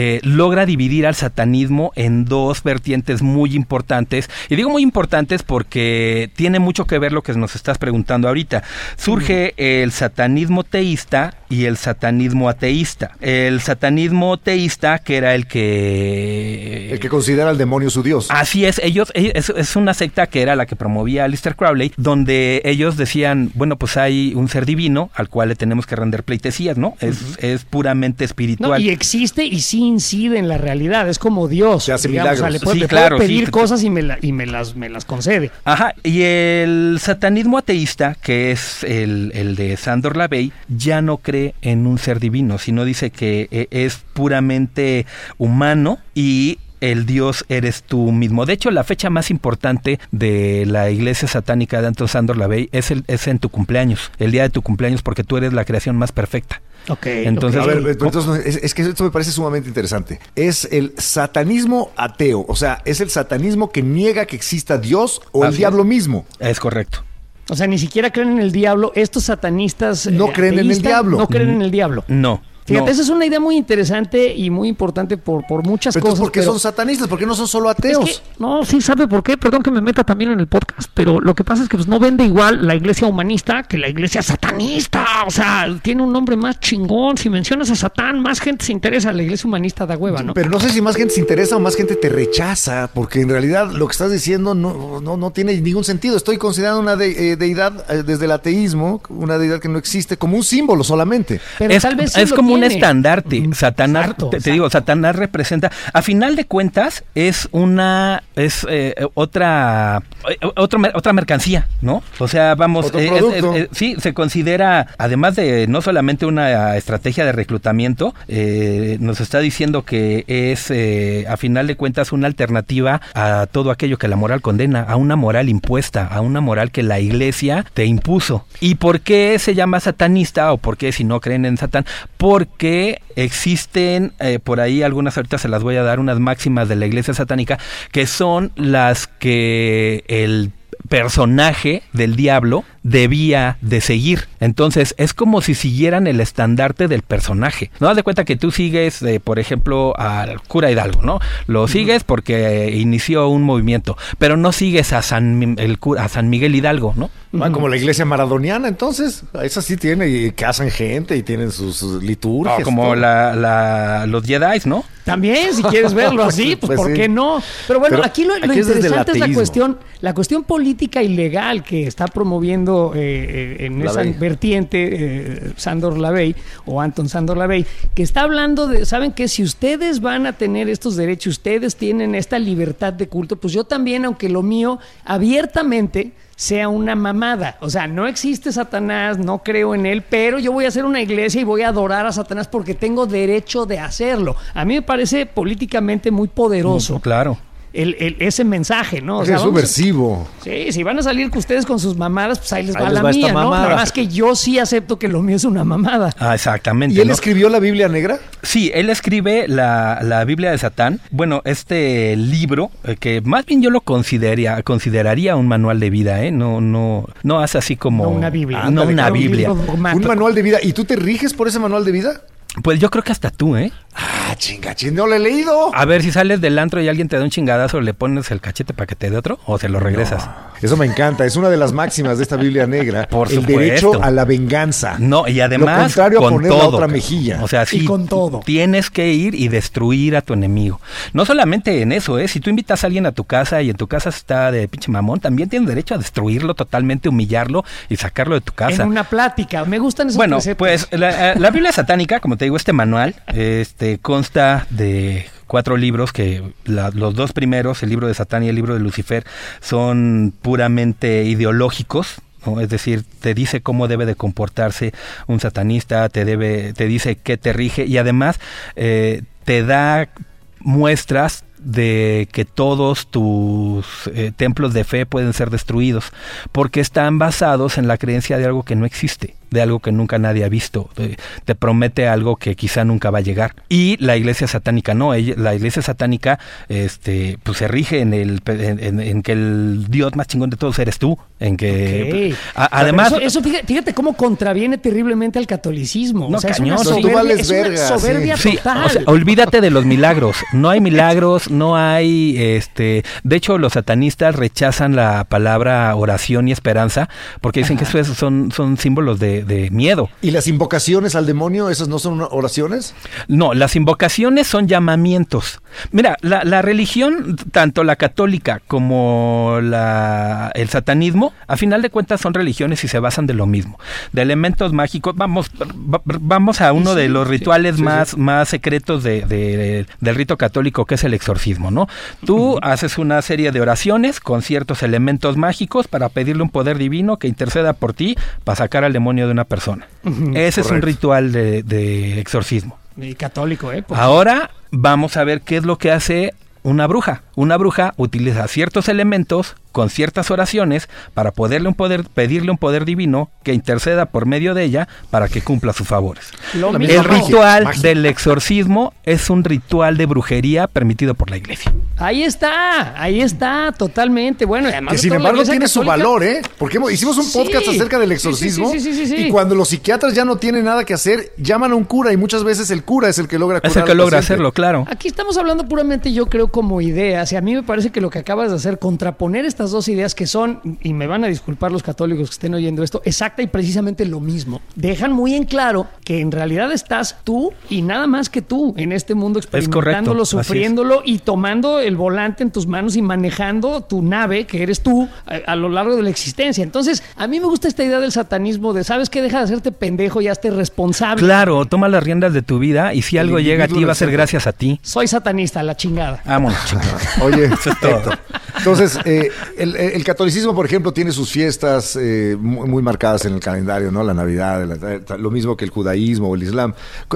eh, logra dividir al satanismo en dos vertientes muy importantes. Y digo muy importantes porque tiene mucho que ver lo que nos estás preguntando ahorita. Surge el satanismo teísta y el satanismo ateísta. El satanismo teísta, que era el que... El que considera al demonio su dios. Así es, ellos, ellos- es, es una secta que era la que promovía Lister Crowley, donde ellos decían, bueno, pues hay un ser divino al cual le tenemos que render pleitesías, ¿no? Es, es puramente No, espiritual. y existe y sí incide en la realidad. Es como Dios. Se hace digamos. O sea, milagros. le puedo, Sí, le puedo claro, pedir sí. cosas y, me, la- y me, las, me las concede. Ajá, y el satanismo ateísta, que es el, el de Sandor Lavey, ya no cree en un ser divino, sino dice que eh, es puramente humano y el Dios eres tú mismo. De hecho, la fecha más importante de la iglesia satánica de Anton Sandor Lavey es, el, es en tu cumpleaños, el día de tu cumpleaños, porque tú eres la creación más perfecta. Ok. Entonces- A ver, pero entonces, es, es que esto me parece sumamente interesante. Es el satanismo ateo, o sea, es el satanismo que niega que exista Dios o el Así diablo mismo. Es correcto. O sea, ni siquiera creen en el diablo. Estos satanistas. eh, No creen en el diablo. No creen en el diablo. No. Fíjate, no. esa es una idea muy interesante y muy importante por, por muchas Pero cosas. ¿por qué pero- son satanistas? ¿Por qué no son solo ateos? Es que- no, sí sabe por qué. Perdón que me meta también en el podcast, pero lo que pasa es que pues, no vende igual la iglesia humanista que la iglesia satanista. O sea, tiene un nombre más chingón. Si mencionas a Satán, más gente se interesa. La iglesia humanista da hueva, ¿no? Pero no sé si más gente se interesa o más gente te rechaza, porque en realidad lo que estás diciendo no, no, no tiene ningún sentido. Estoy considerando una de- eh, deidad eh, desde el ateísmo, una deidad que no existe, como un símbolo solamente. Pero es, tal vez sí es lo como un estandarte. Mm, Satanás, exacto, te, digo, Satanás representa. A final de cuentas, es una. Es eh, otra. eh, otro otra mercancía, ¿no? O sea, vamos. Otro eh, es- producto. es- eh, sí, se considera, además de no solamente una estrategia de reclutamiento, eh, nos está diciendo que es, eh, a final de cuentas, una alternativa a todo aquello que la moral condena, a una moral impuesta, a una moral que la iglesia te impuso. ¿Y por qué se llama satanista o por qué si no creen en Satán? Porque existen eh, por ahí algunas, ahorita se las voy a dar, unas máximas de la iglesia satánica, que son las que el personaje del diablo debía de seguir. Entonces, es como si siguieran el estandarte del personaje. No das de cuenta que tú sigues, eh, por ejemplo, al cura Hidalgo, ¿no? Lo sigues porque eh, inició un movimiento, pero no sigues a San, Mi- el cura- a San Miguel Hidalgo, ¿no? Ah, como la iglesia maradoniana, entonces, esa sí tiene, y cazan gente y tienen sus, sus liturgias. No, como la, la- los Jedi, ¿no? También, si quieres verlo así, pues, Pues ¿por sí. qué no? Pero bueno, Pero aquí lo, lo aquí es interesante es la cuestión, la cuestión política y legal que está promoviendo eh, eh, en esa vertiente, eh, Sandor Lavey o Anton Sandor Lavey, que está hablando de, ¿saben qué? Si ustedes van a tener estos derechos, ustedes tienen esta libertad de culto, pues yo también, aunque lo mío abiertamente sea una mamada. O sea, no existe Satanás, no creo en él, pero yo voy a hacer una iglesia y voy a adorar a Satanás porque tengo derecho de hacerlo. A mí me parece políticamente muy poderoso Claro. El- el- ese mensaje, ¿no? O es a- subversivo. Sí, si van a salir con ustedes con sus mamadas, pues ahí les Ahí va les la va mía, ¿no? Nada más que yo sí acepto que lo mío es una mamada. Ah, exactamente. ¿Y él ¿no? escribió la Biblia negra? Sí, él escribe la, la Biblia de Satán. Bueno, este libro, eh, que más bien yo lo consideraría, consideraría un manual de vida, ¿eh? No, no, no hace así como... No una Biblia. No Ándale, una un Biblia. dogmático. Un manual de vida. ¿Y tú te riges por ese manual de vida? Pues yo creo que hasta tú, ¿eh? Ah, chinga, chinga, no lo he leído. A ver, si sales del antro y alguien te da un chingadazo, ¿le pones el cachete para que te dé otro? ¿O se lo regresas? Eso me encanta, es una de las máximas de esta Biblia negra. Por el supuesto. derecho a la venganza. No, y además Lo contrario a con poner todo, la otra mejilla. O sea, sí, Y con todo. tienes que ir y destruir a tu enemigo. No solamente en eso, ¿eh? Si tú invitas a alguien a tu casa y en tu casa está de pinche mamón, también tienes derecho a destruirlo totalmente, humillarlo y sacarlo de tu casa. En una plática. Me gustan esos Bueno, preceptos. pues la, eh, la Biblia satánica, como te digo, este manual, este consta de cuatro libros que los dos primeros, el libro de Satán y el libro de Lucifer, son puramente ideológicos. Es decir, te dice cómo debe de comportarse un satanista, te debe, te dice qué te rige y además eh, te da muestras de que todos tus eh, templos de fe pueden ser destruidos, porque están basados en la creencia de algo que no existe, de algo que nunca nadie ha visto, de- te promete algo que quizá nunca va a llegar. Y la iglesia satánica no, ella- la iglesia satánica este, pues se rige en, el, en, en- en que el Dios más chingón de todos eres tú, en que... Ok. a- además... Eso, eso fíjate, fíjate cómo contraviene terriblemente al catolicismo. No, o sea, es cañón, una sí. soberbia, Tú vales es una soberbia Sí, total. o sea, olvídate de los milagros. No hay milagros, no hay, este, de hecho los satanistas rechazan la palabra oración y esperanza porque dicen que eso es- son, son símbolos de, de miedo. ¿Y las invocaciones al demonio, esas no son oraciones? No, las invocaciones son llamamientos. Mira, la, la religión, tanto la católica como la, el satanismo, a final de cuentas son religiones y se basan de lo mismo. De elementos mágicos, vamos, va- vamos a uno de los rituales más, más secretos de, de- del rito católico, que es el exorcismo, ¿no? Tú haces una serie de oraciones con ciertos elementos mágicos para pedirle un poder divino que interceda por ti para sacar al demonio de una persona. Ese es un ritual de- exorcismo. Y católico, ¿eh? Ahora vamos a ver qué es lo que hace una bruja. Una bruja utiliza ciertos elementos con ciertas oraciones para poderle un poder, pedirle un poder divino que interceda por medio de ella para que cumpla sus favores. Lo La mismo. El ritual magia. del exorcismo es un ritual de brujería permitido por la iglesia. Ahí está, ahí está, totalmente. Bueno, y además Que sin embargo tiene su valor, ¿eh? Porque hemos- hicimos un Sí. podcast acerca del Sí, exorcismo sí, sí, sí, sí, sí. y cuando los psiquiatras ya no tienen nada que hacer, llaman a un cura y muchas veces el cura es el que logra curar Es el que logra paciente. hacerlo, claro. Aquí estamos hablando puramente, yo creo, como ideas. Y a mí me parece que lo que acabas de hacer, contraponer estas dos ideas que son, y me van a disculpar los católicos que estén oyendo esto, exacta y precisamente lo mismo. Dejan muy en claro que en realidad estás tú y nada más que tú en este mundo experimentándolo, es. sufriéndolo y tomando el volante en tus manos y manejando tu nave, que eres tú, a, a lo largo de la existencia. Entonces, a mí me gusta esta idea del satanismo de, ¿sabes qué? Deja de hacerte pendejo y hazte responsable. Claro, toma las riendas de tu vida y si algo llega a ti va a ser gracias a ti. Soy satanista, la chingada. Vámonos, chingada. Oye, Eso es todo. Entonces, eh, el, el catolicismo, por ejemplo, tiene sus fiestas eh, muy, muy marcadas en el calendario, ¿no? La Navidad, la- lo mismo que el judaísmo o el Islam.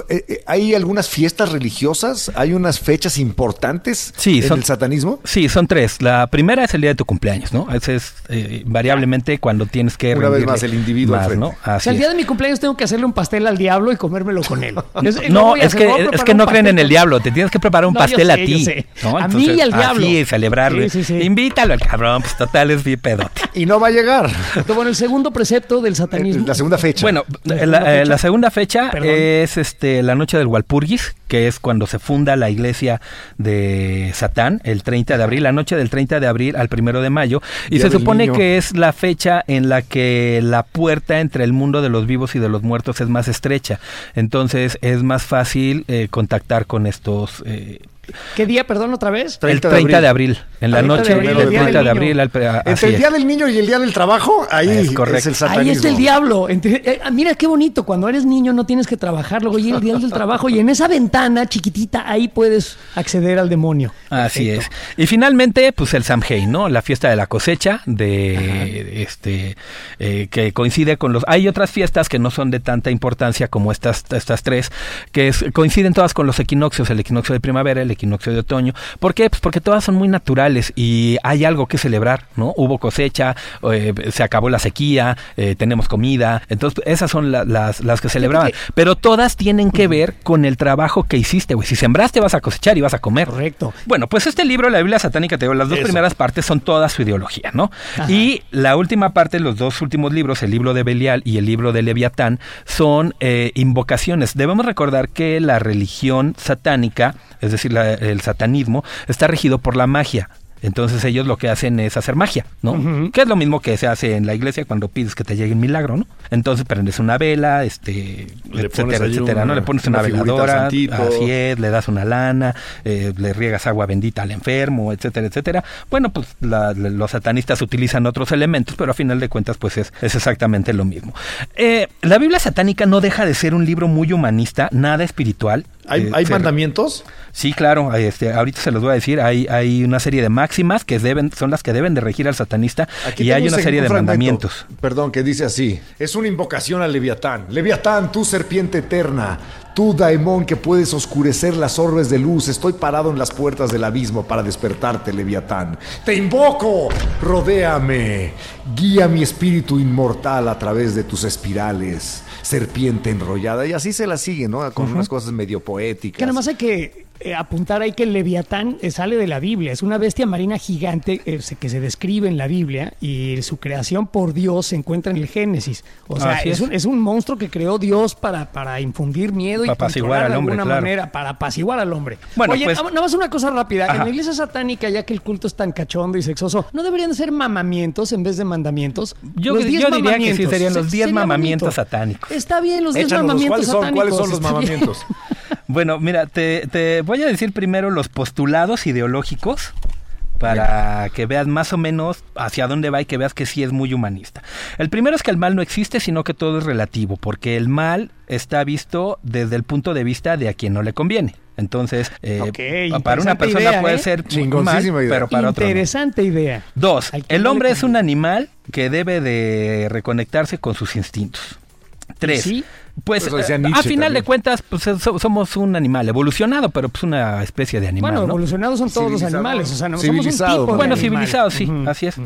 Eh, eh, ¿Hay algunas fiestas religiosas? ¿Hay unas fechas importantes Sí, en son- el satanismo? Sí, son tres. La primera es el día de tu cumpleaños, ¿no? Ese es eh, variablemente cuando tienes que Una vez más, el individuo al más, frente. ¿no? O Así sea, el día es. de mi cumpleaños tengo que hacerle un pastel al diablo y comérmelo con él. Es- No, es que, es que no creen en el diablo. Te tienes que preparar un No, pastel a ti. A mí y al diablo. Así, celebrarle. Sí, sí, sí. Invítalo al cabrón, pues total es bien pedote. Y no va a llegar. Bueno, el segundo precepto del satanismo. Eh, La segunda fecha. Bueno, ¿La segunda eh, fecha? la segunda fecha es este la noche del Walpurgis, que es cuando se funda la iglesia de Satán, el 30 de abril, la noche del 30 de abril al primero de mayo, y Día se supone niño. que es la fecha en la que la puerta entre el mundo de los vivos y de los muertos es más estrecha, entonces es más fácil eh, contactar con estos eh, ¿Qué día, perdón, otra vez? el 30 de 30 de abril. En la 30 de noche del el Día 30 del de abril. Pre- Entre el día es. del niño y el día del trabajo, ahí Es es, correcto. el satanismo. Ahí está el diablo. Entre- eh, mira qué bonito. Cuando eres niño no tienes que trabajar. Luego llega el día del trabajo y en esa ventana chiquitita ahí puedes acceder al demonio. Así Perfecto. es. Y finalmente, pues el Samhain, ¿no? La fiesta de la cosecha, de este eh, que coincide con los. Hay otras fiestas que no son de tanta importancia como estas estas tres, que es- coinciden todas con los equinoccios, el equinoccio de primavera, el equinoccio de otoño. ¿Por qué? Pues porque todas son muy naturales y hay algo que celebrar, ¿no? Hubo cosecha, eh, se acabó la sequía, eh, tenemos comida, entonces esas son la- las las que celebraban. Pero todas tienen que ver con el trabajo que hiciste, güey. Si sembraste vas a cosechar y vas a comer. Correcto. Bueno, pues este libro, la Biblia satánica, te digo, las dos Eso. primeras partes son toda su ideología, ¿no? Ajá. Y la última parte, los dos últimos libros, el libro de Belial y el libro de Leviatán, son eh, invocaciones. Debemos recordar que la religión satánica, es decir, la- el satanismo, está regido por la magia. Entonces ellos lo que hacen es hacer magia, ¿no? Que es lo mismo que se hace en la iglesia cuando pides que te llegue un milagro, ¿no? Entonces prendes una vela, este, Le etcétera, etcétera, ¿no? Le pones una veladora, así es, le das una lana, eh, le riegas agua bendita al enfermo, etcétera, etcétera. Bueno, pues la- los satanistas utilizan otros elementos, pero a final de cuentas, pues es, es exactamente lo mismo. Eh, la Biblia satánica no deja de ser un libro muy humanista, nada espiritual. ¿Hay, Eh, hay se- mandamientos? Sí, claro, este, ahorita se los voy a decir, hay, hay una serie de máximas que deben, son las que deben de regir al satanista Aquí y hay un una serie un de fragmento, mandamientos. Perdón, que dice así. Es una invocación al Leviatán. Leviatán, tú serpiente eterna. Tú, Daemón, que puedes oscurecer las orbes de luz. Estoy parado en las puertas del abismo para despertarte, Leviatán. ¡Te invoco! ¡Rodéame! Guía mi espíritu inmortal a través de tus espirales. Serpiente enrollada. Y así se la sigue, ¿no? Con unas cosas medio poéticas. Que nada más hay que eh, apuntar ahí que el Leviatán eh, sale de la Biblia. Es una bestia marina gigante eh, que se describe en la Biblia y su creación por Dios se encuentra en el Génesis. O sea, es, es. un, es un monstruo que creó Dios para, para infundir miedo y Para apaciguar controlar de al hombre, alguna claro. manera, para apaciguar al hombre. Bueno, Oye, pues- nada más una cosa rápida. En la iglesia satánica, ya que el culto es tan cachondo y sexoso, ¿no deberían de ser mamamientos en vez de mandamientos? Yo- Los yo diez diría que sí mamamientos. serían los Se- diez sería mamamientos bonito. satánicos. Está bien, los diez Échanos, mamamientos ¿cuáles son, satánicos. ¿Cuáles son los mamamientos? Bueno, mira, te, te voy a decir primero los postulados ideológicos para que veas más o menos hacia dónde va y que veas que sí es muy humanista. El primero es que el mal no existe, sino que todo es relativo, porque el mal está visto desde el punto de vista de a quien no le conviene. Entonces, eh, para una persona idea, puede ¿eh? ser mal, idea. pero para otro no. Interesante idea. Dos, el no hombre es un animal que debe de reconectarse con sus instintos. Tres, Sí. Pues eh, a final también. de cuentas pues, so- somos un animal evolucionado, pero pues una especie de animal, Bueno, ¿no? evolucionados son todos los animales, o sea, no somos un tipo de Bueno, animal. civilizado, sí, así es.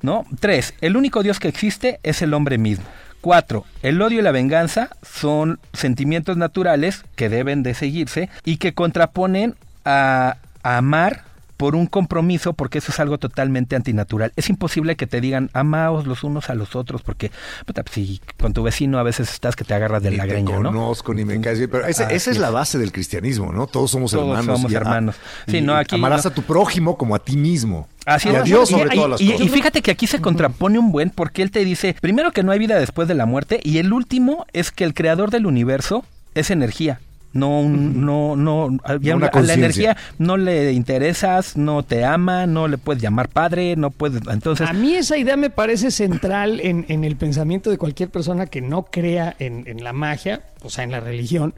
¿No? Tres, el único Dios que existe es el hombre mismo. Cuatro, el odio y la venganza son sentimientos naturales que deben de seguirse y que contraponen a, a amar por un compromiso, porque eso es algo totalmente antinatural. Es imposible que te digan amaos los unos a los otros, porque puta, pues, si con tu vecino a veces estás que te agarras del Ni te lagreño, ¿no? conozco, ni me caes bien. Pero esa, es es. la base del cristianismo, ¿no? Todos somos Todos hermanos. somos y a- hermanos. Sí, y no, aquí amarás no. a tu prójimo como a ti mismo. Así y es. a Dios sobre Y- todas las y, cosas. y fíjate que aquí se contrapone un buen porque él te dice, primero que no hay vida después de la muerte y el último es que el creador del universo es energía. No, un- no, no, a- ya una la energía no le interesas, no te ama, no le puedes llamar padre, no puedes, entonces, A mí esa idea me parece central en, en el pensamiento de cualquier persona que no crea en, en la magia, o sea, en la religión.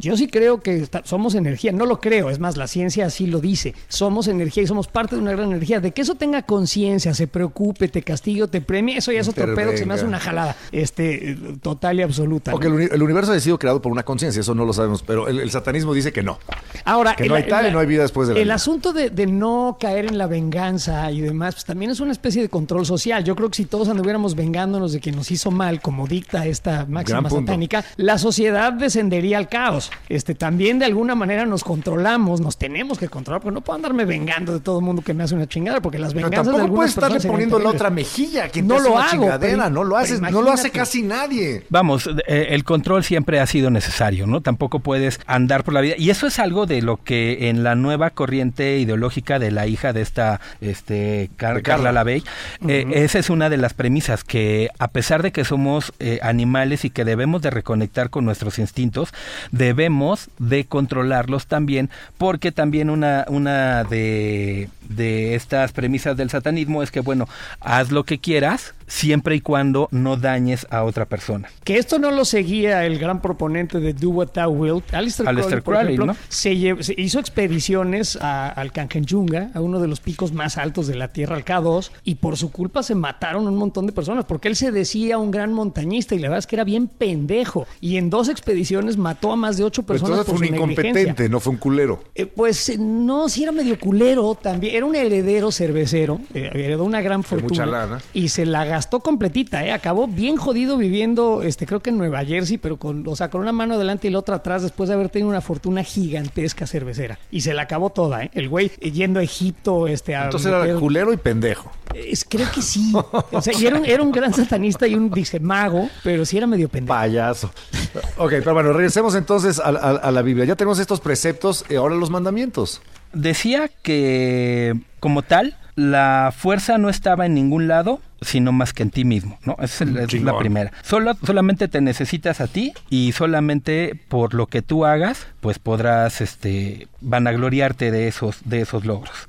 Yo sí creo que somos energía, no lo creo, es más, la ciencia así lo dice. Somos energía y somos parte de una gran energía. De que eso tenga conciencia, se preocupe, te castigue o te premie, eso ya es otro pedo que se me hace una jalada este, total y absoluta. Porque ¿no? el, uni- el universo ha sido creado por una conciencia, eso no lo sabemos, pero el, el satanismo dice que no. Ahora, Que no hay tal y no hay vida después de la El vida. asunto de, de no caer en la venganza y demás, pues también es una especie de control social. Yo creo que si todos anduviéramos vengándonos de quien nos hizo mal, como dicta esta máxima satánica, la sociedad descendería al caos. Este, también de alguna manera nos controlamos, nos tenemos que controlar, porque no puedo andarme vengando de todo el mundo que me hace una chingada, porque las Pero venganzas de tampoco algunas puedes estarle poniendo la otra mejilla, que No lo una hago, chingadera, pero- no lo pero haces, no lo hace casi nadie. Vamos, eh, el control siempre ha sido necesario, ¿no? Tampoco puedes puedes andar por la vida. Y eso es algo de lo que en la nueva corriente ideológica de la hija de esta este, Car- De Carla Carla. Lavey, eh, esa es una de las premisas, que a pesar de que somos eh, animales y que debemos de reconectar con nuestros instintos, debemos de controlarlos también, porque también una, una de, de estas premisas del satanismo es que, bueno, haz lo que quieras, siempre y cuando no dañes a otra persona. Que esto no lo seguía el gran proponente de Do What Thou Wilt. Alistair, Aleister Crowley, por Crowley, ejemplo, ¿no? se, hizo expediciones a- al Kanchenjunga, a uno de los picos más altos de la Tierra, al K2, y por su culpa se mataron un montón de personas, porque él se decía un gran montañista y la verdad es que era bien pendejo. Y en dos expediciones mató a más de ocho personas entonces fue por un su negligencia. incompetente, no fue un culero. Eh, pues eh, no, sí era medio culero también. Era un heredero cervecero, eh, heredó una gran fortuna. mucha lana. Y se la gastó completita, ¿eh? Acabó bien jodido viviendo, este, creo que en Nueva Jersey, pero con, o sea, con una mano adelante y la otra atrás, después de haber tenido una fortuna gigantesca cervecera. Y se la acabó toda, ¿eh? El güey eh, yendo a Egipto, este, a Entonces era culero y pendejo. Es- creo que sí. O sea, y era un, era un gran satanista y un, dice, mago, pero sí era medio pendejo. Payaso. Ok, pero bueno, regresemos entonces a, a- a la Biblia. Ya tenemos estos preceptos y ahora los mandamientos. Decía que, como tal, la fuerza no estaba en ningún lado, sino más que en ti mismo, ¿no? Esa es, el- esa es la primera. Solo, solamente te necesitas a ti y solamente por lo que tú hagas, pues podrás este, vanagloriarte de esos, de esos logros.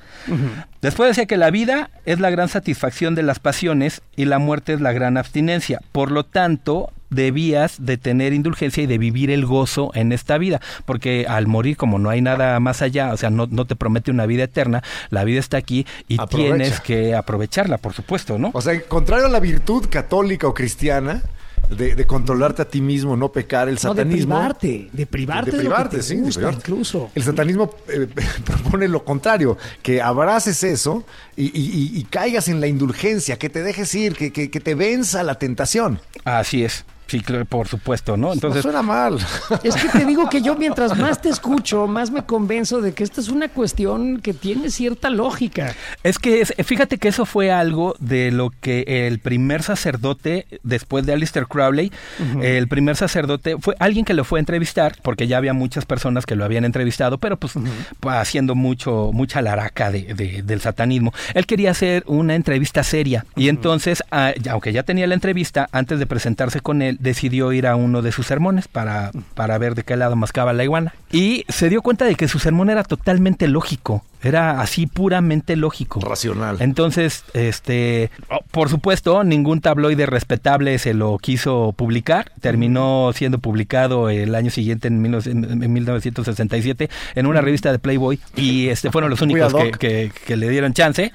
Después decía que la vida es la gran satisfacción de las pasiones y la muerte es la gran abstinencia. Por lo tanto, debías de tener indulgencia y de vivir el gozo en esta vida, porque al morir como no hay nada más allá, o sea, no, no te promete una vida eterna, la vida está aquí y Aprovecha. tienes que aprovecharla, por supuesto, ¿no? O sea, contrario a la virtud católica o cristiana de, de controlarte a ti mismo, no pecar, el No, de satanismo. privarte, de privarte de, de privarte, te sí, de gusta, privarte. incluso. El satanismo eh, propone lo contrario, que abraces eso y, y- y- y caigas en la indulgencia, que te dejes ir, que, que- que te venza la tentación. Así es. Sí, claro, por supuesto, ¿no? no Entonces, suena mal. Es que te digo que yo mientras más te escucho, más me convenzo de que esta es una cuestión que tiene cierta lógica. Es que es- fíjate que eso fue algo de lo que el primer sacerdote, después de Alistair Crowley, el primer sacerdote fue alguien que lo fue a entrevistar, porque ya había muchas personas que lo habían entrevistado, pero pues pa- haciendo mucho, mucha laraca de, de- del satanismo. Él quería hacer una entrevista seria y entonces, ah, aunque ya tenía la entrevista, antes de presentarse con él, decidió ir a uno de sus sermones para, para ver de qué lado mascaba la iguana. Y se dio cuenta de que su sermón era totalmente lógico. Era así puramente lógico. Racional. Entonces, este, oh, por supuesto, ningún tabloide respetable se lo quiso publicar. Terminó siendo publicado el año siguiente, en, 19- en 1967, en una revista de Playboy. Y este fueron los únicos que, hoc. que- que le dieron chance.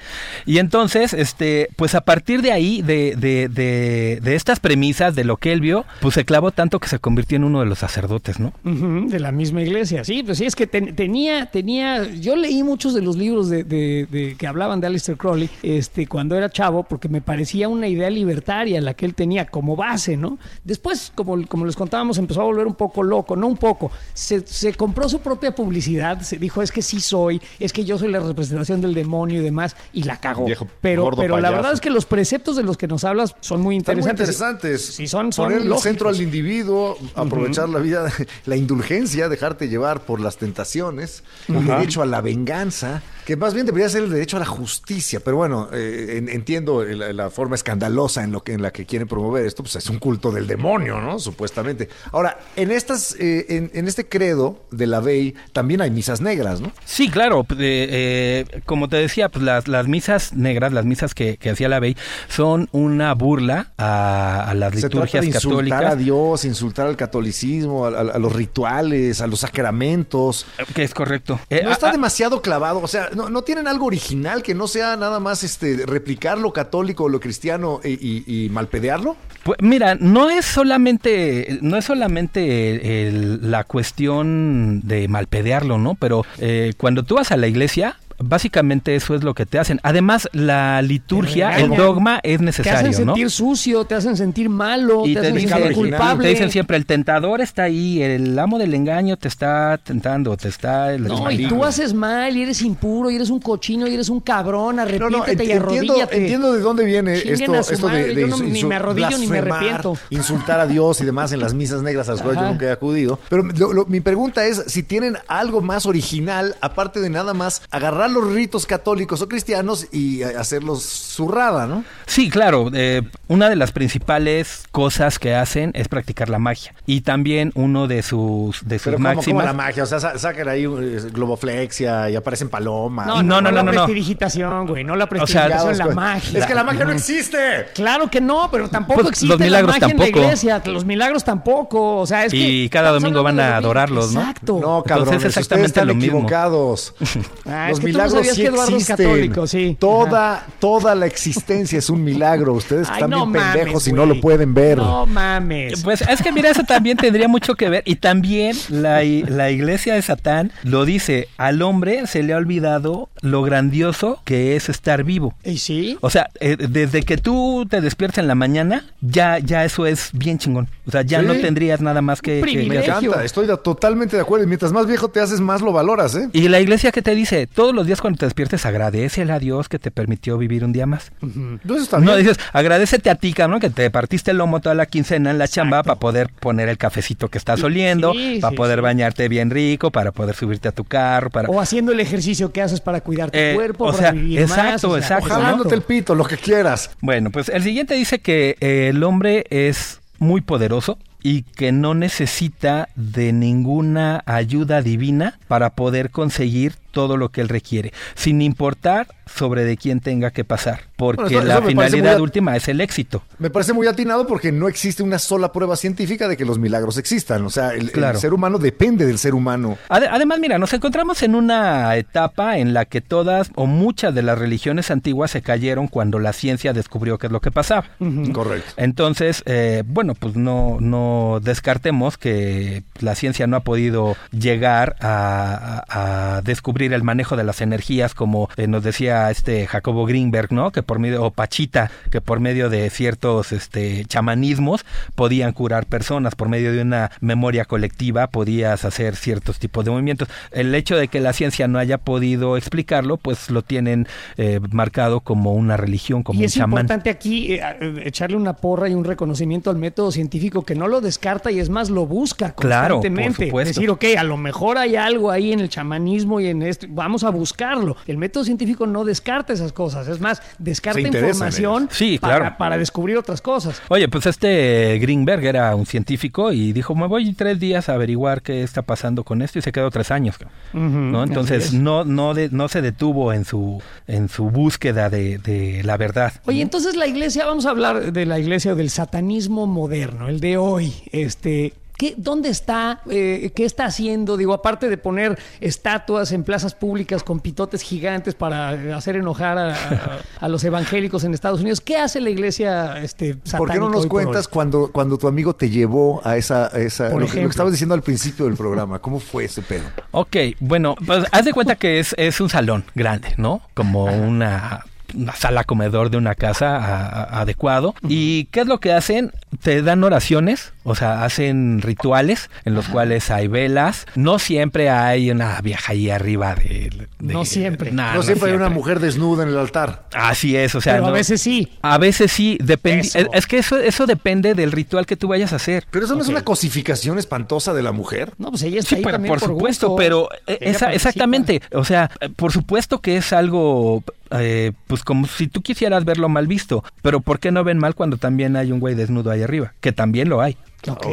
Y entonces, este, pues a partir de ahí, de, de, de, de estas premisas, de lo que él vio, pues se clavó tanto que se convirtió en uno de los sacerdotes, ¿no? De la misma iglesia, sí, pues sí, es que ten- tenía, tenía, yo leí muchos de los libros de, de- de- que hablaban de Aleister Crowley este, cuando era chavo, porque me parecía una idea libertaria la que él tenía como base, ¿no? Después, como, como les contábamos, empezó a volver un poco loco, no un poco, se, se compró su propia publicidad, se dijo, es que sí soy, es que yo soy la representación del demonio y demás, y la cagó. Viejo pero pero la verdad es que los preceptos de los que nos hablas son muy Están muy interesantes. interesantes. Sí, son, son Poner el centro al individuo, aprovechar la vida, la indulgencia, dejarte llevar por las tentaciones, el derecho a la venganza, casa que más bien debería ser el derecho a la justicia. Pero bueno, eh, en- entiendo la, la forma escandalosa en, lo que, en la que quieren promover esto, pues es un culto del demonio, ¿no? Supuestamente. Ahora, en estas, eh, en, en este credo de la Bey también hay misas negras, ¿no? Sí, claro. eh, como te decía, pues las, las misas negras, las misas que, que hacía la Bey, son una burla a, a las Se trata liturgias de insultar católicas. a Dios, insultar al catolicismo, a, a- a los rituales, a los sacramentos. Que es correcto. Eh, No está demasiado clavado, o sea, no, no tienen algo original que no sea nada más este replicar lo católico o lo cristiano y, y- y malpedearlo. Pues mira, no es solamente, no es solamente la cuestión de malpedearlo, ¿no? Pero eh, cuando tú vas a la iglesia, básicamente eso es lo que te hacen. Además, la liturgia, el dogma es Te hacen necesario, ¿no? sentir sucio, te hacen sentir malo, Y te, te, hacen dicen, sentir culpable. te dicen siempre, el tentador está ahí, el amo del engaño te está tentando, te está... el No, y tú haces mal, y eres impuro, y eres un cochino, y eres un cabrón, No, arrepiéntete no, ent- y arrodíllate. entiendo de dónde viene Chinguen esto, esto de, madre, de yo no- insu- ni me arrodillo ni me arrepiento. insultar a Dios y demás en las misas negras a las cuales yo nunca he acudido. Pero lo- lo- mi pregunta es si tienen algo más original, aparte de nada más agarrar los ritos católicos o cristianos y eh, hacerlos zurrada, ¿no? Sí, claro. eh, una de las principales cosas que hacen es practicar la magia. Y también uno de sus, de sus Pero máximas... la magia, o sea, sa- sacan ahí eh, globoflexia y aparecen palomas. No, No, no, no, no, no, la prestidigitación, güey, no la sea, prestidigitación, la magia. Es que la magia no existe. Claro que no, pero tampoco Pues, existe los milagros la magia en la tampoco. iglesia, los milagros tampoco, o sea, es que Y cada domingo van a adorarlos, ¿no? Exacto. No, cabrones, Entonces, ustedes exactamente están lo mismo. equivocados. Ah, es Los que no sí que Eduardo es católico, sí. Toda, toda la existencia es un milagro. Ustedes Ay, están no bien mames, pendejos y no lo pueden ver. No mames. Pues es que mira, eso también tendría mucho que ver. Y también la, la iglesia de Satán lo dice, al hombre se le ha olvidado lo grandioso que es estar vivo. ¿Y sí? O sea, eh, desde que tú te despiertas en la mañana, ya, ya eso es bien chingón. O sea, ya Sí. no tendrías nada más que... que- Me encanta, estoy totalmente de acuerdo. Y mientras más viejo te haces, más lo valoras, ¿eh? Y la iglesia que te dice, todos los días cuando te despiertes, agradecele a Dios que te permitió vivir un día más. Entonces está No, dices, agradecete a ti, cabrón, que te partiste el lomo toda la quincena en la chamba para poder poner el cafecito que estás oliendo, Sí, para sí, poder sí. bañarte bien rico, para poder subirte a tu carro, para... O haciendo el ejercicio que haces para cuidar tu Eh, cuerpo, o para sea, vivir exacto, más, o sea, exacto, jalándote el pito, lo que quieras. Bueno, pues el siguiente dice que eh, el hombre es muy poderoso y que no necesita de ninguna ayuda divina para poder conseguir todo lo que él requiere, sin importar sobre de quién tenga que pasar, porque Bueno, eso- la eso finalidad muy última es el éxito. Me parece muy atinado porque no existe una sola prueba científica de que los milagros existan. O sea, el, ser humano depende del ser humano. Ade- Además, mira, nos encontramos en una etapa en la que todas o muchas de las religiones antiguas se cayeron cuando la ciencia descubrió qué es lo que pasaba. Correcto. Entonces, eh, bueno, pues no, no descartemos que la ciencia no ha podido llegar a, a- a descubrir el manejo de las energías, como eh, nos decía este Jacobo Greenberg, ¿no? Que por medio, o Pachita, que por medio de ciertos este, chamanismos podían curar personas, por medio de una memoria colectiva podías hacer ciertos tipos de movimientos. El hecho de que la ciencia no haya podido explicarlo, pues lo tienen eh, marcado como una religión, como y un es chamán. importante aquí eh, echarle una porra y un reconocimiento al método científico que no lo descarta y es más lo busca Claro, por constantemente. supuesto. Decir, ok, a lo mejor hay algo ahí en el chamanismo y en esto, vamos a buscarlo. El método científico no descarta esas cosas, es más, descarta información. Sí, para, claro. para descubrir otras cosas. Oye, pues este Greenberg era un científico y dijo, me voy tres días a averiguar qué está pasando con esto y se quedó tres años. ¿no? Entonces es. no, no, de- no se detuvo en su, en su búsqueda de, de la verdad. Oye, entonces la iglesia, vamos a hablar de la iglesia o del satanismo moderno, el de hoy. Este, ¿qué, ¿Dónde está? Eh, ¿Qué está haciendo? Digo, aparte de poner estatuas en plazas públicas con pitotes gigantes para hacer enojar a, a- a los evangélicos en Estados Unidos, ¿qué hace la iglesia este, satánica ¿Por qué no nos cuentas cuando, cuando tu amigo te llevó a esa... a esa Por lo, que, lo que estabas diciendo al principio del programa? ¿Cómo fue ese pedo? Ok, bueno, pues haz de cuenta que es, es un salón grande, ¿no? Como una, una sala comedor de una casa a- a- adecuado. ¿Y qué es lo que hacen? Te dan oraciones, o sea, hacen rituales en los cuales hay velas. No siempre hay una vieja ahí arriba de... de- No siempre. Nah, no siempre hay una mujer desnuda en el altar. Así es, o sea... Pero a veces sí. A veces sí, depende. Eso. Es, es que eso, eso depende del ritual que tú vayas a hacer. Pero eso no es una cosificación espantosa de la mujer. No, pues ella está Sí, ahí pero también por por supuesto, gusto. pero eh, esa- exactamente, o sea, por supuesto que es algo, eh, pues como si tú quisieras verlo mal visto, pero ¿por qué no ven mal cuando también hay un güey desnudo ahí arriba? Que también lo hay, Ok.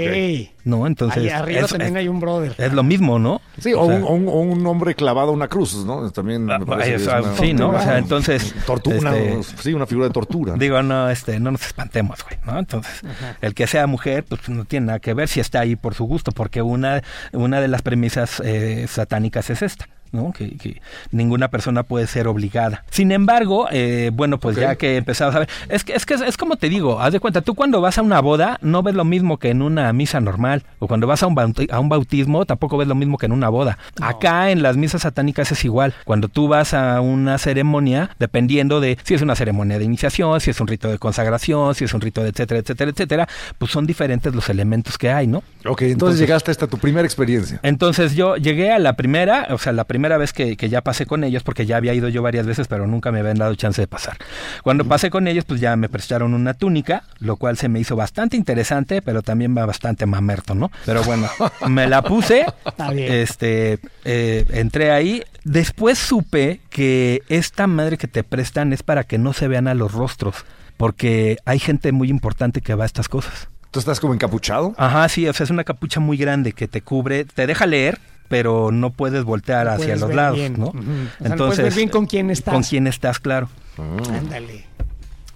¿no? Entonces, Ahí arriba es, también es- hay un brother. es lo mismo, ¿no? Sí, o, sea, un, o hombre clavado a una cruz, ¿no? También me Ah, parece es una- sí, ¿no? O sea, entonces, Tortu- una- este, sí, una figura de tortura. Digo, no, este, no nos espantemos, güey, ¿no? Entonces, el que sea mujer, pues no tiene nada que ver si está ahí por su gusto, porque una, una de las premisas eh, satánicas es esta, ¿no? Que, que ninguna persona puede ser obligada. Sin embargo, eh, bueno, pues ya que empezabas a ver, es que, es que es, es como te digo, haz de cuenta, tú cuando vas a una boda no ves lo mismo que en una misa normal, o cuando vas a un, bauti- a un bautismo tampoco ves lo mismo que en una boda. Acá en las misas satánicas es igual, cuando tú vas a una ceremonia, dependiendo de si es una ceremonia de iniciación, si es un rito de consagración, si es un rito de etcétera, etcétera, etcétera, pues son diferentes los elementos que hay, ¿no? Ok, entonces, llegaste hasta tu primera experiencia. Entonces yo llegué a la primera, o sea, la primera vez que, que ya pasé con ellos, porque ya había ido yo varias veces, pero nunca me habían dado chance de pasar. Cuando pasé con ellos, pues ya me prestaron una túnica, lo cual se me hizo bastante interesante, pero también va bastante mamerto, ¿no? Pero bueno, me la puse, este, eh, entré ahí. Después supe que esta madre que te prestan es para que no se vean a los rostros, porque hay gente muy importante que va a estas cosas. ¿Tú estás como encapuchado? Ajá, sí, o sea, es una capucha muy grande que te cubre, te deja leer, pero no puedes voltear No hacia puedes los ver lados, bien. ¿no? Ujú. O sea, no puedes ver bien con quién estás. Con quién estás, claro. Ándale.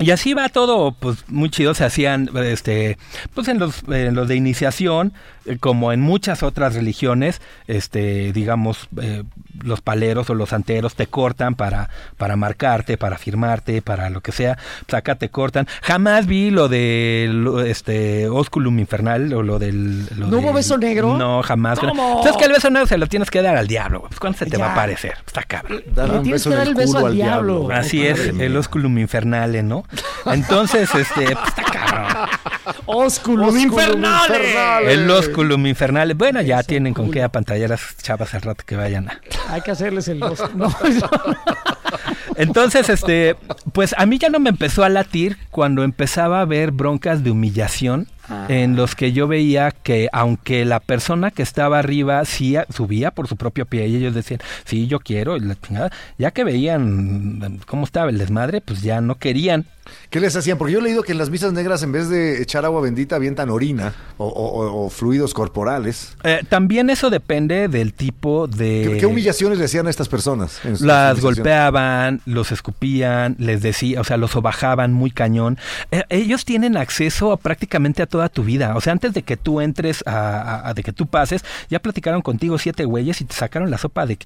Y así va todo, pues muy chido. Se hacían, este, pues en los, en los de iniciación, eh, como en muchas otras religiones, este, digamos, eh, los paleros o los santeros te cortan para, para marcarte, para firmarte, para lo que sea. Pues acá te cortan. Jamás vi lo de, lo- este, Osculum Infernal o lo del. lo ¿No hubo del- beso negro? No, jamás. ¿Cómo? Pues es que el beso negro se lo tienes que dar al diablo. Pues cuándo se te va a aparecer. Está cabrón. Le un tienes beso que dar el beso culo al diablo. Así es, el. Osculum Infernale, ¿no? Entonces, este, pues, está cabrón. Osculum Osculum infernale. infernale. El Osculum Infernale. Bueno, ya tienen con qué apantallar a las chavas al rato que vayan a. Hay que hacerles el os- no, Entonces, este, pues a mí ya no me empezó a latir cuando empezaba a ver broncas de humillación Ah. en los que yo veía que aunque la persona que estaba arriba sí subía por su propio pie y ellos decían, sí, yo quiero, y la chingada, ya que veían cómo estaba el desmadre, pues ya no querían. ¿Qué les hacían? Porque yo he leído que en las misas negras, en vez de echar agua bendita, avientan orina o, o- o- o fluidos corporales. Eh, también eso depende del tipo de... ¿Qué, qué humillaciones le hacían a estas personas? en su- Las golpeaban, los escupían, les decía, o sea, los sobajaban muy cañón. Eh, ellos tienen acceso a prácticamente a toda tu vida. O sea, antes de que tú entres, a, a- a- de que tú pases, ya platicaron contigo siete güeyes y te sacaron la sopa de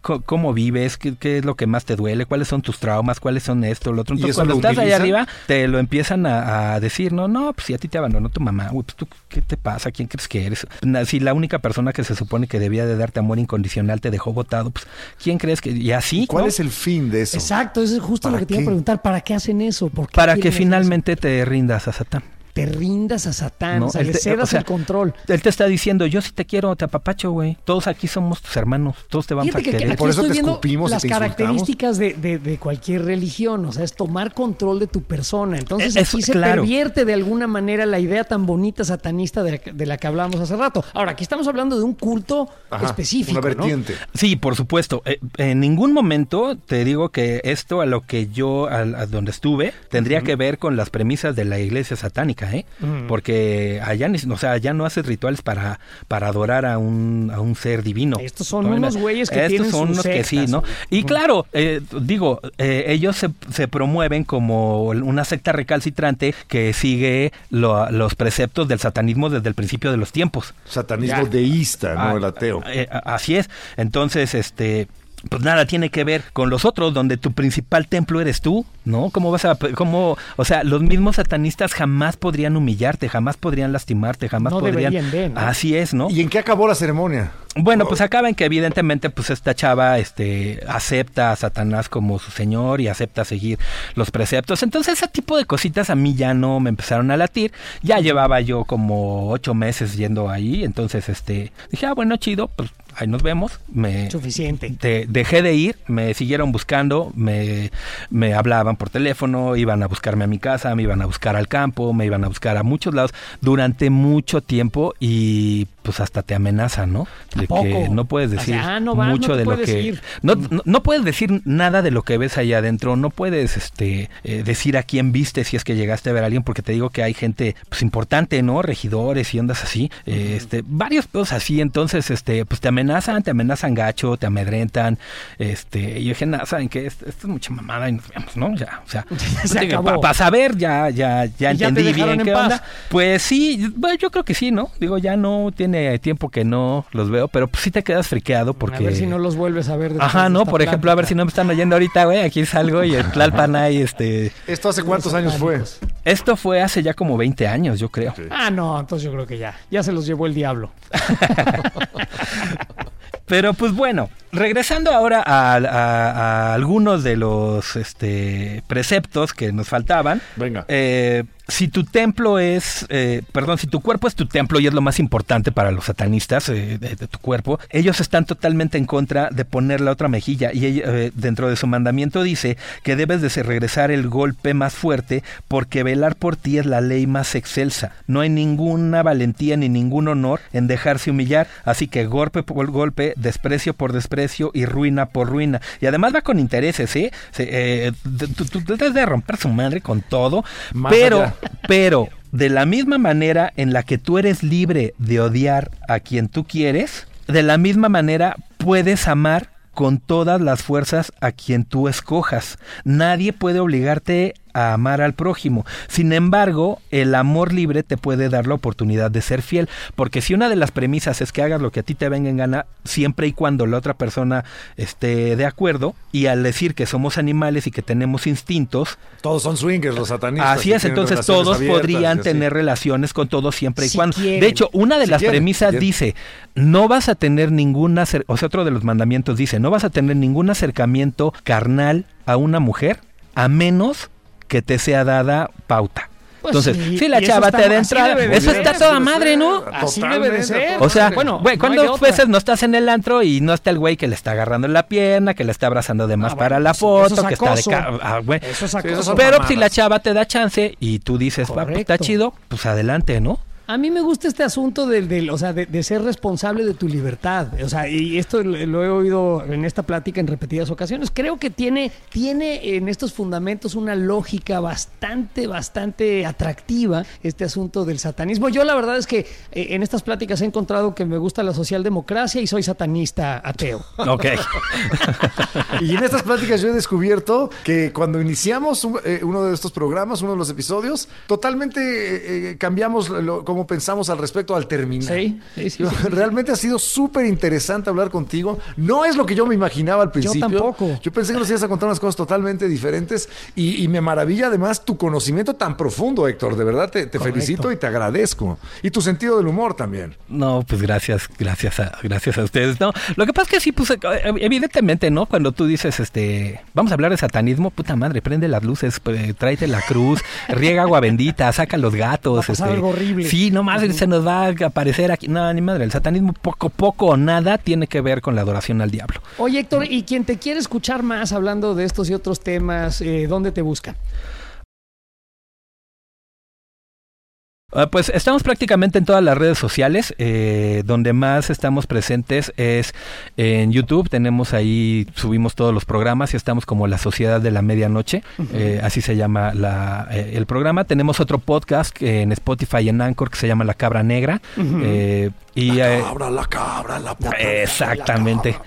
cómo vives, qué, qué es lo que más te duele, cuáles son tus traumas, cuáles son esto, lo otro. ¿Y Entonces, cuando estás ahí utilizan? arriba, te lo empiezan a, a decir, no, no, pues si a ti te abandonó tu mamá, güey, pues tú, ¿qué te pasa? ¿Quién crees que eres? Si la única persona que se supone que debía de darte amor incondicional te dejó botado, pues ¿quién crees que...? Y así, ¿Cuál ¿no? es el fin de eso? Exacto, eso es justo lo ¿Para que te iba a qué? preguntar. ¿Para qué hacen eso? ¿Por qué Para que finalmente te rindas a Satán. Te rindas a Satán, ¿no? o sea, le te- cedas o sea, el control. Él te está diciendo, yo sí te quiero, te apapacho, güey. Todos aquí somos tus hermanos, todos te vamos Fíjate a que aquí querer. Por eso estoy te viendo escupimos y las te características de, de- de cualquier religión, o sea, es tomar control de tu persona. Entonces Es- aquí se claro. pervierte de alguna manera la idea tan bonita satanista de la, que- de la que hablábamos hace rato. Ahora, aquí estamos hablando de un culto Ajá, específico, Una ¿no? vertiente. Sí, por supuesto. Eh, en ningún momento te digo que esto a lo que yo, al- a, donde estuve, tendría que ver con las premisas de la iglesia satánica, ¿eh? Porque allá, ni- o sea, allá no haces rituales para, para adorar a un, a un ser divino. Estos son ¿no? unos güeyes que Estos tienen son sus unos que sí. Y claro, eh, digo, eh, ellos se, se promueven como una secta recalcitrante que sigue lo- los preceptos del satanismo desde el principio de los tiempos. Satanismo Ya. deísta, no Ah, el ateo. eh, a- así es. Entonces, este. Pues nada tiene que ver con los otros, donde tu principal templo eres tú, ¿no? ¿Cómo vas a, cómo, o sea, los mismos satanistas jamás podrían humillarte, jamás podrían lastimarte, jamás No podrían. deberían de, ¿no? Así es, ¿no? ¿Y en qué acabó la ceremonia? Bueno, pues acaba en que evidentemente pues esta chava este acepta a Satanás como su señor y acepta seguir los preceptos. Entonces ese tipo de cositas a mí ya no me empezaron a latir. Ya llevaba yo como ocho meses yendo ahí, entonces este dije, ah bueno, chido, pues ahí nos vemos. Me Suficiente. de- dejé de ir, me siguieron buscando, me, me hablaban por teléfono, iban a buscarme a mi casa, me iban a buscar al campo, me iban a buscar a muchos lados durante mucho tiempo y pues hasta te amenazan, ¿no? De que no puedes O decir sea, ah, no mucho no te de lo que no, no, no puedes decir nada de lo que ves allá adentro, no puedes este eh, decir a quién viste si es que llegaste a ver a alguien porque te digo que hay gente pues importante, ¿no? Regidores y ondas así, eh, este varios cosas así, entonces este pues te amenazan, te amenazan gacho, te amedrentan, este y yo dije, nada, saben que esto, esto es mucha mamada y nos vemos, ¿no? Ya o sea, Se para saber ya ya ya ¿Y ya te entendí bien en qué paz? onda. Pues sí, bueno, yo creo que sí, ¿no? Digo, ya no tiene tiempo que no los veo, pero pues sí te quedas friqueado porque A ver si no los vuelves a ver. después Ajá, no, por ejemplo, a ver si no me están oyendo ahorita, güey, aquí salgo y en Tlalpan hay este ¿Esto hace cuántos años fue? esto fue hace ya como 20 años, yo creo. Ah, no, entonces yo creo que ya. Ya se los llevó el diablo. Pero pues bueno, regresando ahora a, a- a algunos de los este, preceptos que nos faltaban. Venga. Eh, si tu templo es, eh, perdón, si tu cuerpo es tu templo y es lo más importante para los satanistas eh, de, de tu cuerpo, ellos están totalmente en contra de poner la otra mejilla y eh, dentro de su mandamiento dice que debes de regresar el golpe más fuerte porque velar por ti es la ley más excelsa. No hay ninguna valentía ni ningún honor en dejarse humillar, así que golpe por golpe, desprecio por desprecio y ruina por ruina. Y además va con intereses, ¿eh? Se- eh, tú, tú- de romper su madre con todo, Más pero allá. Pero de la misma manera en la que tú eres libre de odiar a quien tú quieres, de la misma manera puedes amar con todas las fuerzas a quien tú escojas. Nadie puede obligarte a amar al prójimo. Sin embargo, el amor libre te puede dar la oportunidad de ser fiel, porque si una de las premisas es que hagas lo que a ti te venga en gana, siempre y cuando la otra persona esté de acuerdo, y al decir que somos animales y que tenemos instintos, Todos son swingers, los satanistas. Así es, entonces todos abiertas podrían tener relaciones con todos siempre y Si cuando. quieren. De hecho, una de Si las quieren, premisas quieren. dice, no vas a tener ningún acer- o sea, otro de los mandamientos dice, no vas a tener ningún acercamiento carnal a una mujer a menos que te sea dada pauta. Pues Entonces, sí, si la chava te da entrada, de eso está toda madre. ¿no? Así debe de ser. O sea, bueno, güey, ¿cuántas veces no estás en el antro y no está el güey que le está agarrando la pierna, que le está abrazando de más Ah, para bueno, la pues, eso es foto, que está de... ah, güey. Eso es acoso. Pero mamadas. si la chava te da chance y tú dices, "Va, pues, está chido, pues adelante, ¿no? A mí me gusta este asunto del, del- o sea, de, de ser responsable de tu libertad. O sea, y esto lo, lo he oído en esta plática en repetidas ocasiones. Creo que tiene, tiene en estos fundamentos una lógica bastante, bastante atractiva este asunto del satanismo. Yo la verdad es que eh, en estas pláticas he encontrado que me gusta la socialdemocracia y soy satanista ateo. Ok. Y en estas pláticas yo he descubierto que cuando iniciamos un- eh, uno de estos programas, uno de los episodios, totalmente eh, cambiamos lo- cómo pensamos al respecto al terminar. Sí, sí, sí, Yo-. Realmente ha sido súper interesante hablar contigo. No es lo que yo me imaginaba al principio. tampoco. Yo pensé que nos ibas a contar unas cosas totalmente diferentes y, y me maravilla además tu conocimiento tan profundo, Héctor. De verdad te, te Correcto. felicito y te agradezco. Y tu sentido del humor también. No, pues gracias, gracias a, gracias a ustedes. No, lo que pasa es que sí, pues eh, evidentemente, ¿no? Cuando tú dices, este, vamos a hablar de satanismo, puta madre, prende las luces, eh, tráete la cruz, riega agua bendita, saca los gatos. Va a pasar este, algo horrible. Sí, no más se nos va a aparecer aquí. No, ni madre, el satanismo poco, poco o nada tiene que ver con la adoración al diablo. Oye, Héctor, y quien te quiere escuchar más hablando de estos y otros temas, eh, ¿dónde te buscan? Pues estamos prácticamente en todas las redes sociales. eh, donde más estamos presentes es en YouTube. Tenemos ahí, subimos todos los programas y estamos como la Sociedad de la Medianoche. eh, así se llama la, eh, el programa. Tenemos otro podcast que en Spotify y en Anchor que se llama La Cabra Negra. eh, y, eh, Cabra, la cabra, la puta. Exactamente.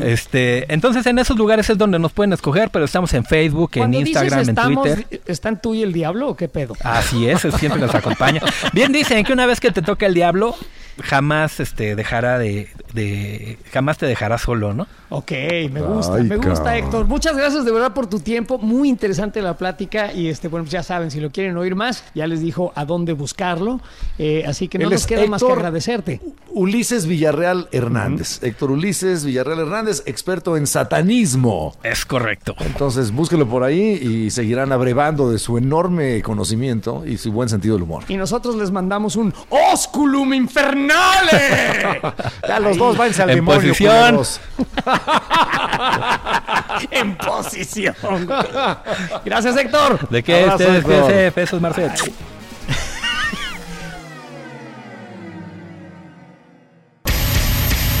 Este, entonces en esos lugares es donde nos pueden escoger, pero estamos en Facebook, en Instagram, dices en estamos, Twitter. ¿Están tú y el diablo o qué pedo? Así es, siempre nos acompaña. Bien dicen que una vez que te toca el diablo, jamás este dejará de, de jamás te dejará solo, ¿no? Ok, me gusta, Ay, me gusta cabrón. Héctor. Muchas gracias de verdad por tu tiempo. Muy interesante la plática y este, bueno, pues ya saben, si lo quieren oír más, ya les dijo a dónde buscarlo. Eh, así que no Él nos queda más que agradecerte. Ulises Villarreal Hernández. Héctor Ulises Villarreal Hernández, experto en satanismo. Es correcto. Entonces búsquelo por ahí y seguirán abrevando de su enorme conocimiento y su buen sentido del humor. Y nosotros les mandamos un Osculum Infernale Ya los dos váyanse al En demonio. posición. en posición. Gracias, Héctor. ¿De qué? Abrazo, cuídense, besos, Marcel.